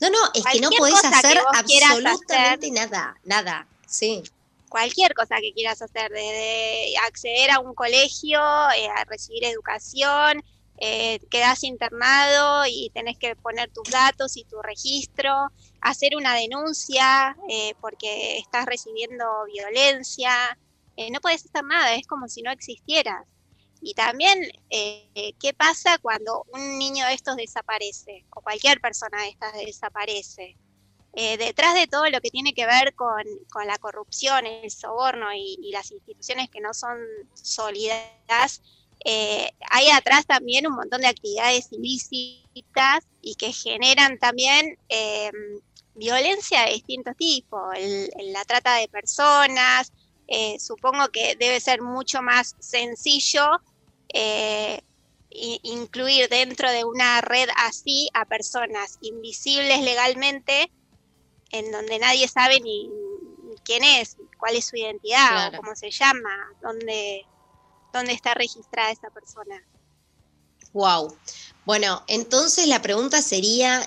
No, no, es que no podés hacer absolutamente nada, nada, sí. Cualquier cosa que quieras hacer, desde acceder a un colegio, eh, a recibir educación, eh, quedás internado y tenés que poner tus datos y tu registro, hacer una denuncia eh, porque estás recibiendo violencia, eh, no puedes hacer nada, es como si no existieras. Y también, eh, ¿qué pasa cuando un niño de estos desaparece? O cualquier persona de estas desaparece. Eh, detrás de todo lo que tiene que ver con, la corrupción, el soborno y, las instituciones que no son sólidas, hay atrás también un montón de actividades ilícitas y que generan también violencia de distintos tipos, la trata de personas, eh, supongo que debe ser mucho más sencillo eh, incluir dentro de una red así a personas invisibles legalmente en donde nadie sabe ni quién es, cuál es su identidad, o cómo se llama, dónde, dónde está registrada esa persona. Wow. Bueno, entonces la pregunta sería,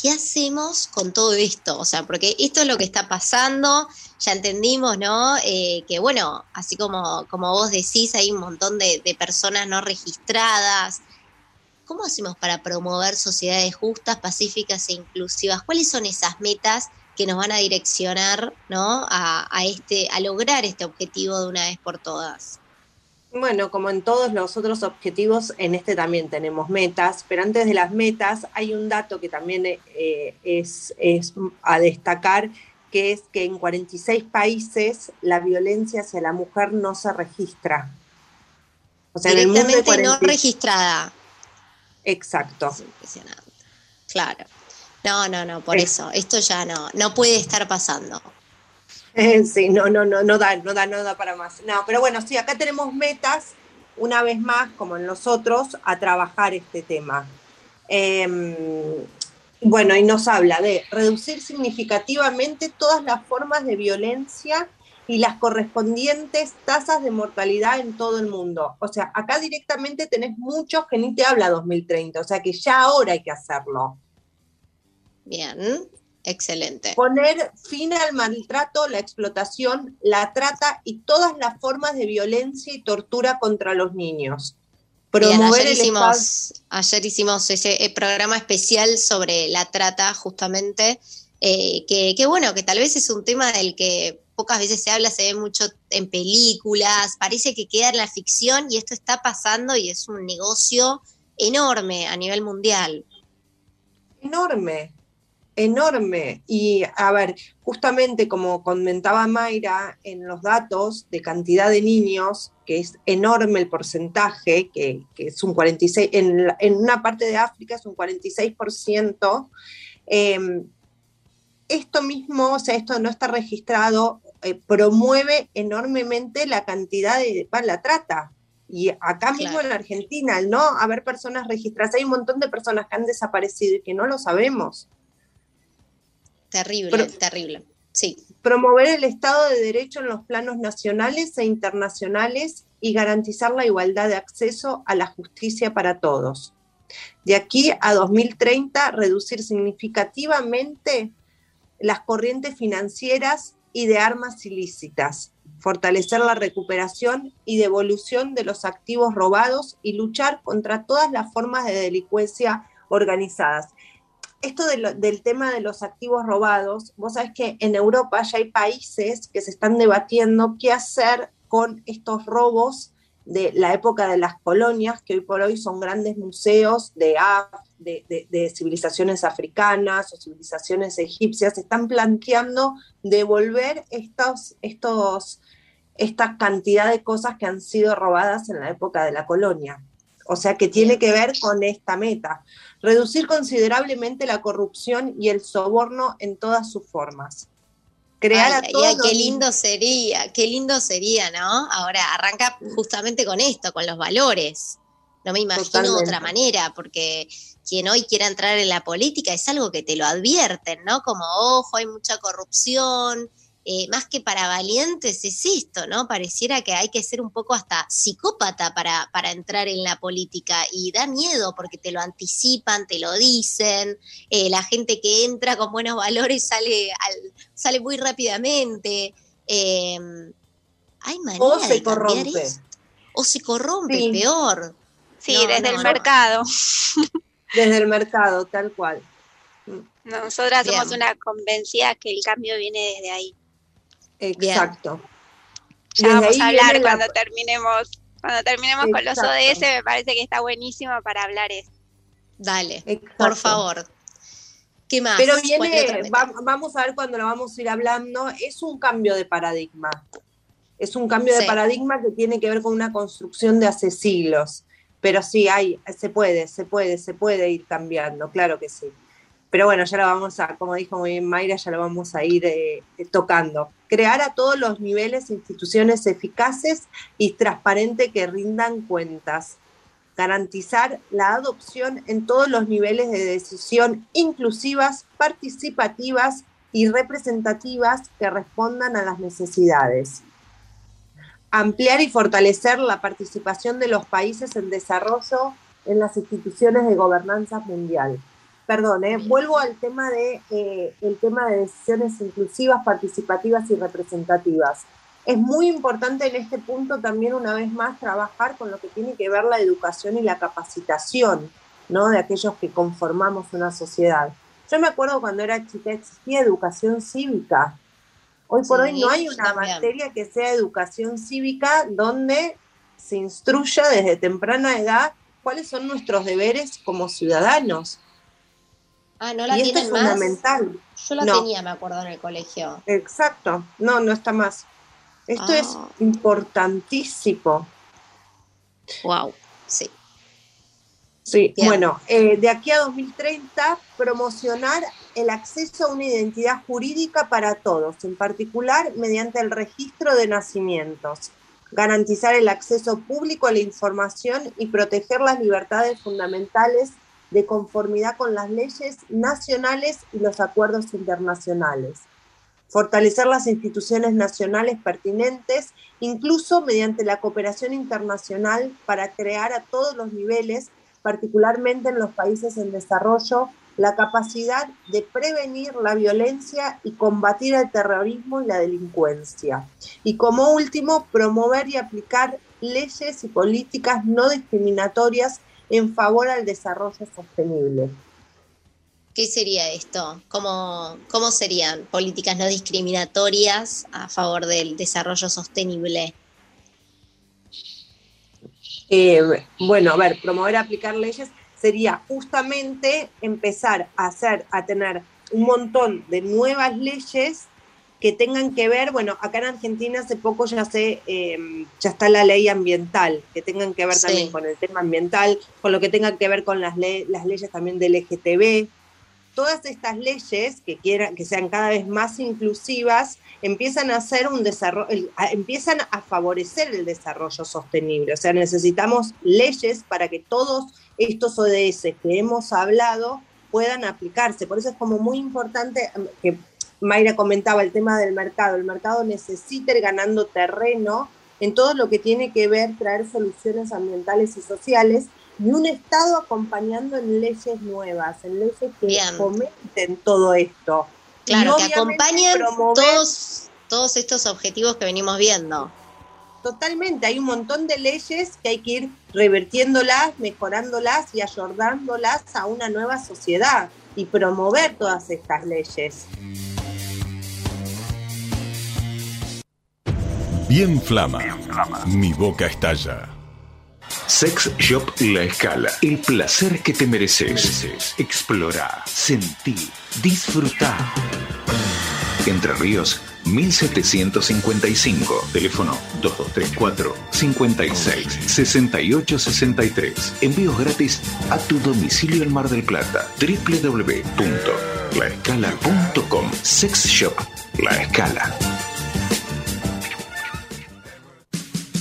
¿qué hacemos con todo esto? O sea, porque esto es lo que está pasando, ya entendimos, ¿no? Eh, que bueno, así como, como vos decís, hay un montón de, personas no registradas. ¿Cómo hacemos para promover sociedades justas, pacíficas e inclusivas? ¿Cuáles son esas metas que nos van a direccionar, ¿no? A este, a lograr este objetivo de una vez por todas. Bueno, como en todos los otros objetivos, en este también tenemos metas, pero antes de las metas hay un dato que también eh, es, es, a destacar, que es que en 46 países la violencia hacia la mujer no se registra. O sea, Directamente en el mundo no registrada. Exacto. Es impresionante. Claro. No, no, no, por eso. Esto ya no, no puede estar pasando. *laughs* sí, no, no, no, no da, no da, no da para más. No, pero bueno, sí, acá tenemos metas, una vez más, como en nosotros, a trabajar este tema. Em, bueno, y nos habla de reducir significativamente todas las formas de violencia y las correspondientes tasas de mortalidad en todo el mundo. O sea, acá directamente tenés muchos que ni te habla 2030, o sea que ya ahora hay que hacerlo. Bien. Excelente. Poner fin al maltrato, la explotación, la trata y todas las formas de violencia y tortura contra los niños. Promover ayer, hicimos, ayer hicimos ese eh, programa especial sobre la trata, justamente, eh, que, bueno, que tal vez es un tema del que pocas veces se habla, se ve mucho en películas, parece que queda en la ficción y esto está pasando y es un negocio enorme a nivel mundial. Enorme, enorme. Y a ver, justamente como comentaba Mayra, en los datos de cantidad de niños, que es enorme el porcentaje, que, es un 46, en, en, una parte de África es un 46%, em, esto mismo, o sea, esto no está registrado, eh, promueve enormemente la cantidad de, la trata. Y acá mismo en la Argentina, al no haber personas registradas, hay un montón de personas que han desaparecido y que no lo sabemos. Terrible, terrible. Sí. Promover el Estado de Derecho en los planos nacionales e internacionales y garantizar la igualdad de acceso a la justicia para todos. De aquí a 2030, reducir significativamente las corrientes financieras y de armas ilícitas, fortalecer la recuperación y devolución de los activos robados y luchar contra todas las formas de delincuencia organizadas esto del tema de los activos robados, vos sabés que en Europa ya hay países que se están debatiendo qué hacer con estos robos de la época de las colonias, que hoy por hoy son grandes museos de, de, civilizaciones africanas o civilizaciones egipcias, se están planteando devolver estos, estos, esta cantidad de cosas que han sido robadas en la época de la colonia. O sea que tiene que ver con esta meta reducir considerablemente la corrupción y el soborno en todas sus formas. Crear a todos qué lindo sería, qué lindo sería, ¿no? Ahora arranca justamente con esto, con los valores. No me imagino otra manera, porque quien hoy quiera entrar en la política es algo que te lo advierten, ¿no? Como, ojo, hay mucha corrupción, eh, más que para valientes es esto, ¿no? Pareciera que hay que ser un poco hasta psicópata para, para entrar en la política y da miedo porque te lo anticipan, te lo dicen, eh, la gente que entra con buenos valores sale, al, sale muy rápidamente. Em, hay manera o se corrompe. O se corrompe, peor. Sí, desde el mercado. Desde el mercado, tal cual. Nosotras somos una convencida que el cambio viene desde ahí. Exacto. Ya vamos a hablar cuando terminemos, cuando terminemos con los ODS, me parece que está buenísimo para hablar eso. Dale, por favor. ¿Qué más? Pero viene, vamos a ver cuando lo vamos a ir hablando, es un cambio de paradigma. Es un cambio de paradigma que tiene que ver con una construcción de hace siglos. Pero sí, hay, se puede, se puede, se puede ir cambiando, claro que sí. Pero bueno, ya lo vamos a, como dijo muy bien Mayra, ya lo vamos a ir eh, tocando. Crear a todos los niveles instituciones eficaces y transparentes que rindan cuentas. Garantizar la adopción en todos los niveles de decisión inclusivas, participativas y representativas que respondan a las necesidades. Ampliar y fortalecer la participación de los países en desarrollo en las instituciones de gobernanza mundial. Perdón, ¿eh? vuelvo al tema de, eh, el tema de decisiones inclusivas, participativas y representativas. Es muy importante en este punto también una vez más trabajar con lo que tiene que ver la educación y la capacitación ¿no? de aquellos que conformamos una sociedad. Yo me acuerdo cuando era chica existía educación cívica. Hoy por hoy no hay una materia que sea educación cívica donde se instruya desde temprana edad cuáles son nuestros deberes como ciudadanos. Ah, no la y esto es fundamental. Yo la tenía, me acuerdo, en el colegio. Exacto. No, no está más. Esto es Ah. importantísimo. Wow, sí. Sí, Bien. bueno, eh, de aquí a 2030, promocionar el acceso a una identidad jurídica para todos, en particular mediante el registro de nacimientos, garantizar el acceso público a la información y proteger las libertades fundamentales de conformidad con las leyes nacionales y los acuerdos internacionales, fortalecer las instituciones nacionales pertinentes, incluso mediante la cooperación internacional para crear a todos los niveles particularmente en los países en desarrollo, la capacidad de prevenir la violencia y combatir el terrorismo y la delincuencia. Y como último, promover y aplicar leyes y políticas no discriminatorias en favor al desarrollo sostenible. ¿Qué sería esto? ¿Cómo, ¿Cómo serían políticas no discriminatorias a favor del desarrollo sostenible? Eh, bueno, a ver, promover aplicar leyes sería justamente empezar a hacer, a tener un montón de nuevas leyes que tengan que ver, bueno, acá en Argentina hace poco ya sé, eh, ya está la ley ambiental, que tengan que ver Sí. también con el tema ambiental, con lo que tenga que ver con las, le- las leyes también del LGTB. Todas estas leyes que quieran, que sean cada vez más inclusivas, empiezan a hacer un desarrollo, a- empiezan a favorecer el desarrollo sostenible. O sea, necesitamos leyes para que todos estos ODS que hemos hablado puedan aplicarse. Por eso es como muy importante em, que Mayra comentaba el tema del mercado. El mercado necesita ir ganando terreno en todo lo que tiene que ver traer soluciones ambientales y sociales y un Estado acompañando en leyes nuevas, en leyes que Bien. fomenten todo esto. Claro, que acompañen promover- todos, todos estos objetivos que venimos viendo. Totalmente, hay un montón de leyes que hay que ir revertiéndolas, mejorándolas y ayornándolas a una nueva sociedad y promover todas estas leyes. Bien Flama. Mi boca estalla. Sex Shop La Escala. El placer que te mereces. Explora, sentí, disfrutar. Entre Ríos, 1755. Teléfono 2234 56 68 63. Envíos gratis a tu domicilio en Mar del Plata. www.laescala.com. Sex Shop La Escala.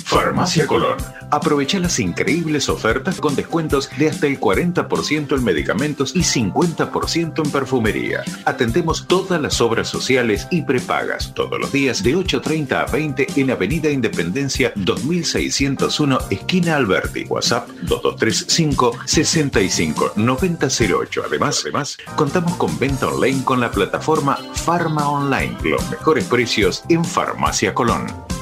Farmacia Colón. Aprovecha las increíbles ofertas con descuentos de hasta el 40% en medicamentos y 50% en perfumería. Atendemos todas las obras sociales y prepagas todos los días de 8.30 a 20 en Avenida Independencia 2601, esquina Alberti. WhatsApp 2235 65 9008. Además, además, contamos con venta online con la plataforma Farma Online. Los mejores precios en Farmacia Colón.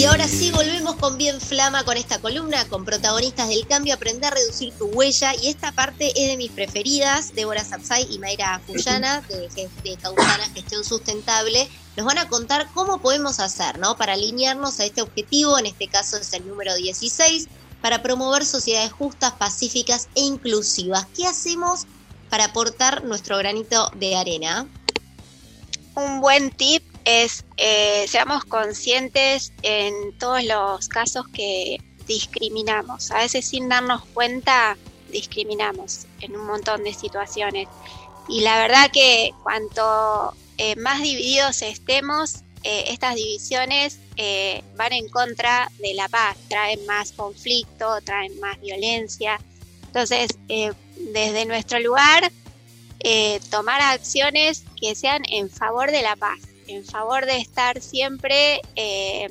Y ahora sí volvemos con Bien Flama con esta columna, con protagonistas del cambio, aprender a reducir tu huella. Y esta parte es de mis preferidas, Débora Sapsay y Mayra Fuyana, de, de Causana Gestión Sustentable. Nos van a contar cómo podemos hacer, ¿no? Para alinearnos a este objetivo, en este caso es el número 16, para promover sociedades justas, pacíficas e inclusivas. ¿Qué hacemos para aportar nuestro granito de arena? Un buen tip es eh, seamos conscientes en todos los casos que discriminamos. A veces sin darnos cuenta discriminamos en un montón de situaciones. Y la verdad que cuanto eh, más divididos estemos, eh, estas divisiones van en contra de la paz, traen más conflicto, traen más violencia. Entonces, desde nuestro lugar, tomar acciones que sean en favor de la paz, en favor de estar siempre eh,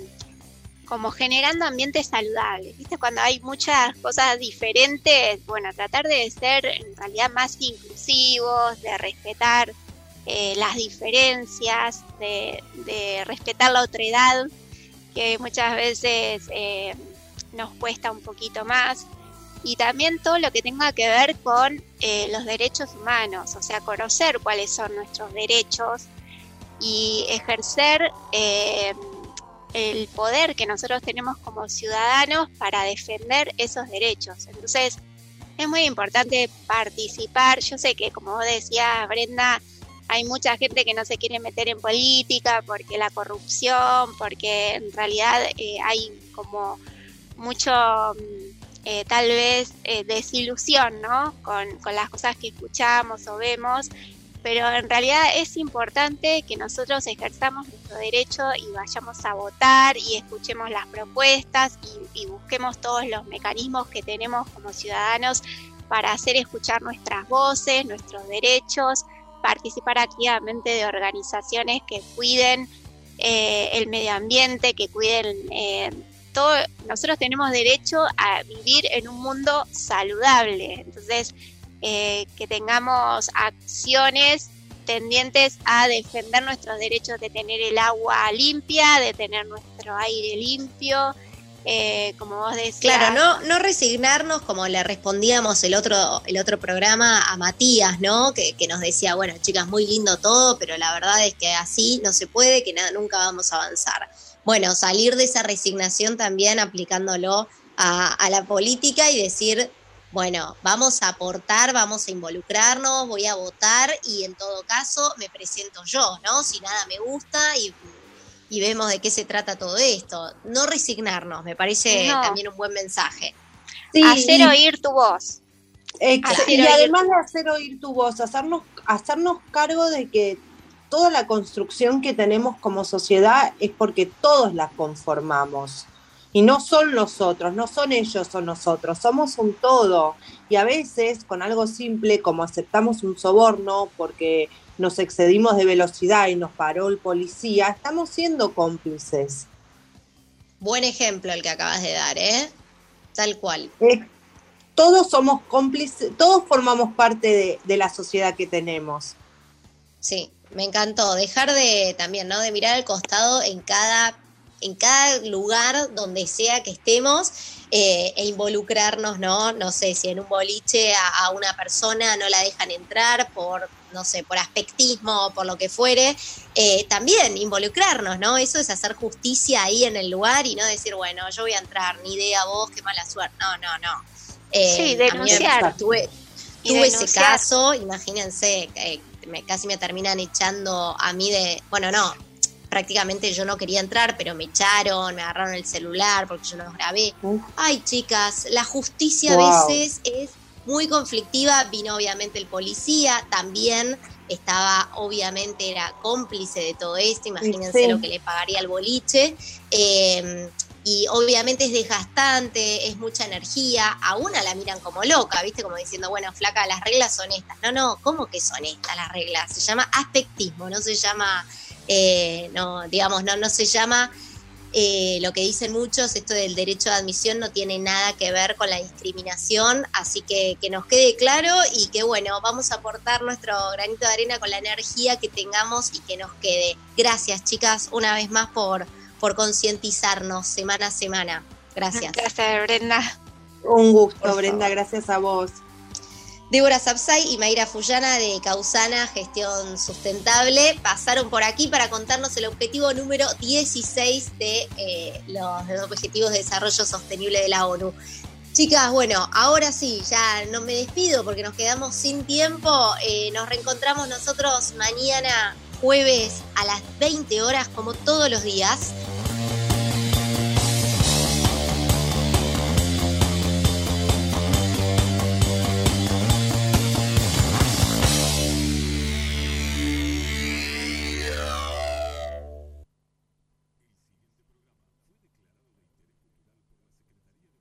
como generando ambientes saludables. ¿Viste? Cuando hay muchas cosas diferentes, bueno, tratar de ser en realidad más inclusivos, de respetar eh, las diferencias, de, respetar la otredad, que muchas veces eh, nos cuesta un poquito más. Y también todo lo que tenga que ver con eh, los derechos humanos, o sea, conocer cuáles son nuestros derechos y ejercer el poder que nosotros tenemos como ciudadanos para defender esos derechos. Entonces, es muy importante participar. Yo sé que, como vos decías, Brenda, hay mucha gente que no se quiere meter en política porque la corrupción, porque en realidad eh, hay como mucho, mm, eh, tal vez, eh, desilusión, ¿no? Con, con las cosas que escuchamos o vemos pero en realidad es importante que nosotros ejerzamos nuestro derecho y vayamos a votar y escuchemos las propuestas y, busquemos todos los mecanismos que tenemos como ciudadanos para hacer escuchar nuestras voces, nuestros derechos, participar activamente de organizaciones que cuiden eh, el medio ambiente, que cuiden eh, todo. Nosotros tenemos derecho a vivir en un mundo saludable. Entonces, eh, que tengamos acciones tendientes a defender nuestros derechos de tener el agua limpia, de tener nuestro aire limpio, eh, como vos decías. Claro, no, no resignarnos como le respondíamos el otro, el otro programa a Matías, ¿no? Que, nos decía, bueno, chicas, muy lindo todo, pero la verdad es que así no se puede, que nada, nunca vamos a avanzar. Bueno, salir de esa resignación también aplicándolo a la política y decir, bueno, vamos a aportar, vamos a involucrarnos, voy a votar y en todo caso me presento yo, ¿no? Si nada me gusta y, vemos de qué se trata todo esto. No resignarnos, me parece también un buen mensaje. hacer oír tu voz. y además de hacer oír tu voz, hacernos, hacernos cargo de que toda la construcción que tenemos como sociedad es porque todos la conformamos. Y no son nosotros, no son ellos o nosotros, somos un todo. Y a veces con algo simple como aceptamos un soborno porque nos excedimos de velocidad y nos paró el policía, estamos siendo cómplices. Buen ejemplo el que acabas de dar, ¿eh? Tal cual. Eh, todos somos cómplices, todos formamos parte de, de la sociedad que tenemos. Sí, me encantó. Dejar de también, ¿no? De mirar al costado en cada en cada lugar donde sea que estemos eh, e involucrarnos, ¿no? No sé, si en un boliche a, una persona no la dejan entrar por, no sé, por aspectismo o por lo que fuere, eh, también involucrarnos, ¿no? Eso es hacer justicia ahí en el lugar y no decir, bueno, yo voy a entrar, ni idea vos, qué mala suerte. No, no, no. Eh, sí, denunciar. Tuve, tuve ese caso, imagínense, casi me terminan echando a mí de, bueno, no, prácticamente yo no quería entrar, pero me echaron, me agarraron el celular porque yo no los grabé. Ay, chicas, la justicia a veces es muy conflictiva. Vino obviamente el policía, también estaba, obviamente, era cómplice de todo esto. Imagínense lo que le pagaría al boliche. Em, y obviamente es desgastante, es mucha energía, a una la miran como loca, ¿viste? Como diciendo, bueno, flaca, las reglas son estas. No, no, ¿cómo que son estas las reglas? Se llama aspectismo, no se llama eh, no, digamos, no, no se llama eh, lo que dicen muchos, esto del derecho de admisión no tiene nada que ver con la discriminación, así que que nos quede claro y que bueno, vamos a aportar nuestro granito de arena con la energía que tengamos y que nos quede. Gracias chicas, una vez más por, por concientizarnos semana a semana. Gracias. Gracias Brenda. Un gusto Brenda, gracias a vos. Débora Sapsay y Mayra Fullana de Causana Gestión Sustentable pasaron por aquí para contarnos el objetivo número 16 de eh, los Objetivos de Desarrollo Sostenible de la ONU. Chicas, bueno, ahora sí, ya no me despido porque nos quedamos sin tiempo. Eh, nos reencontramos nosotros mañana jueves a las 20 horas como todos los días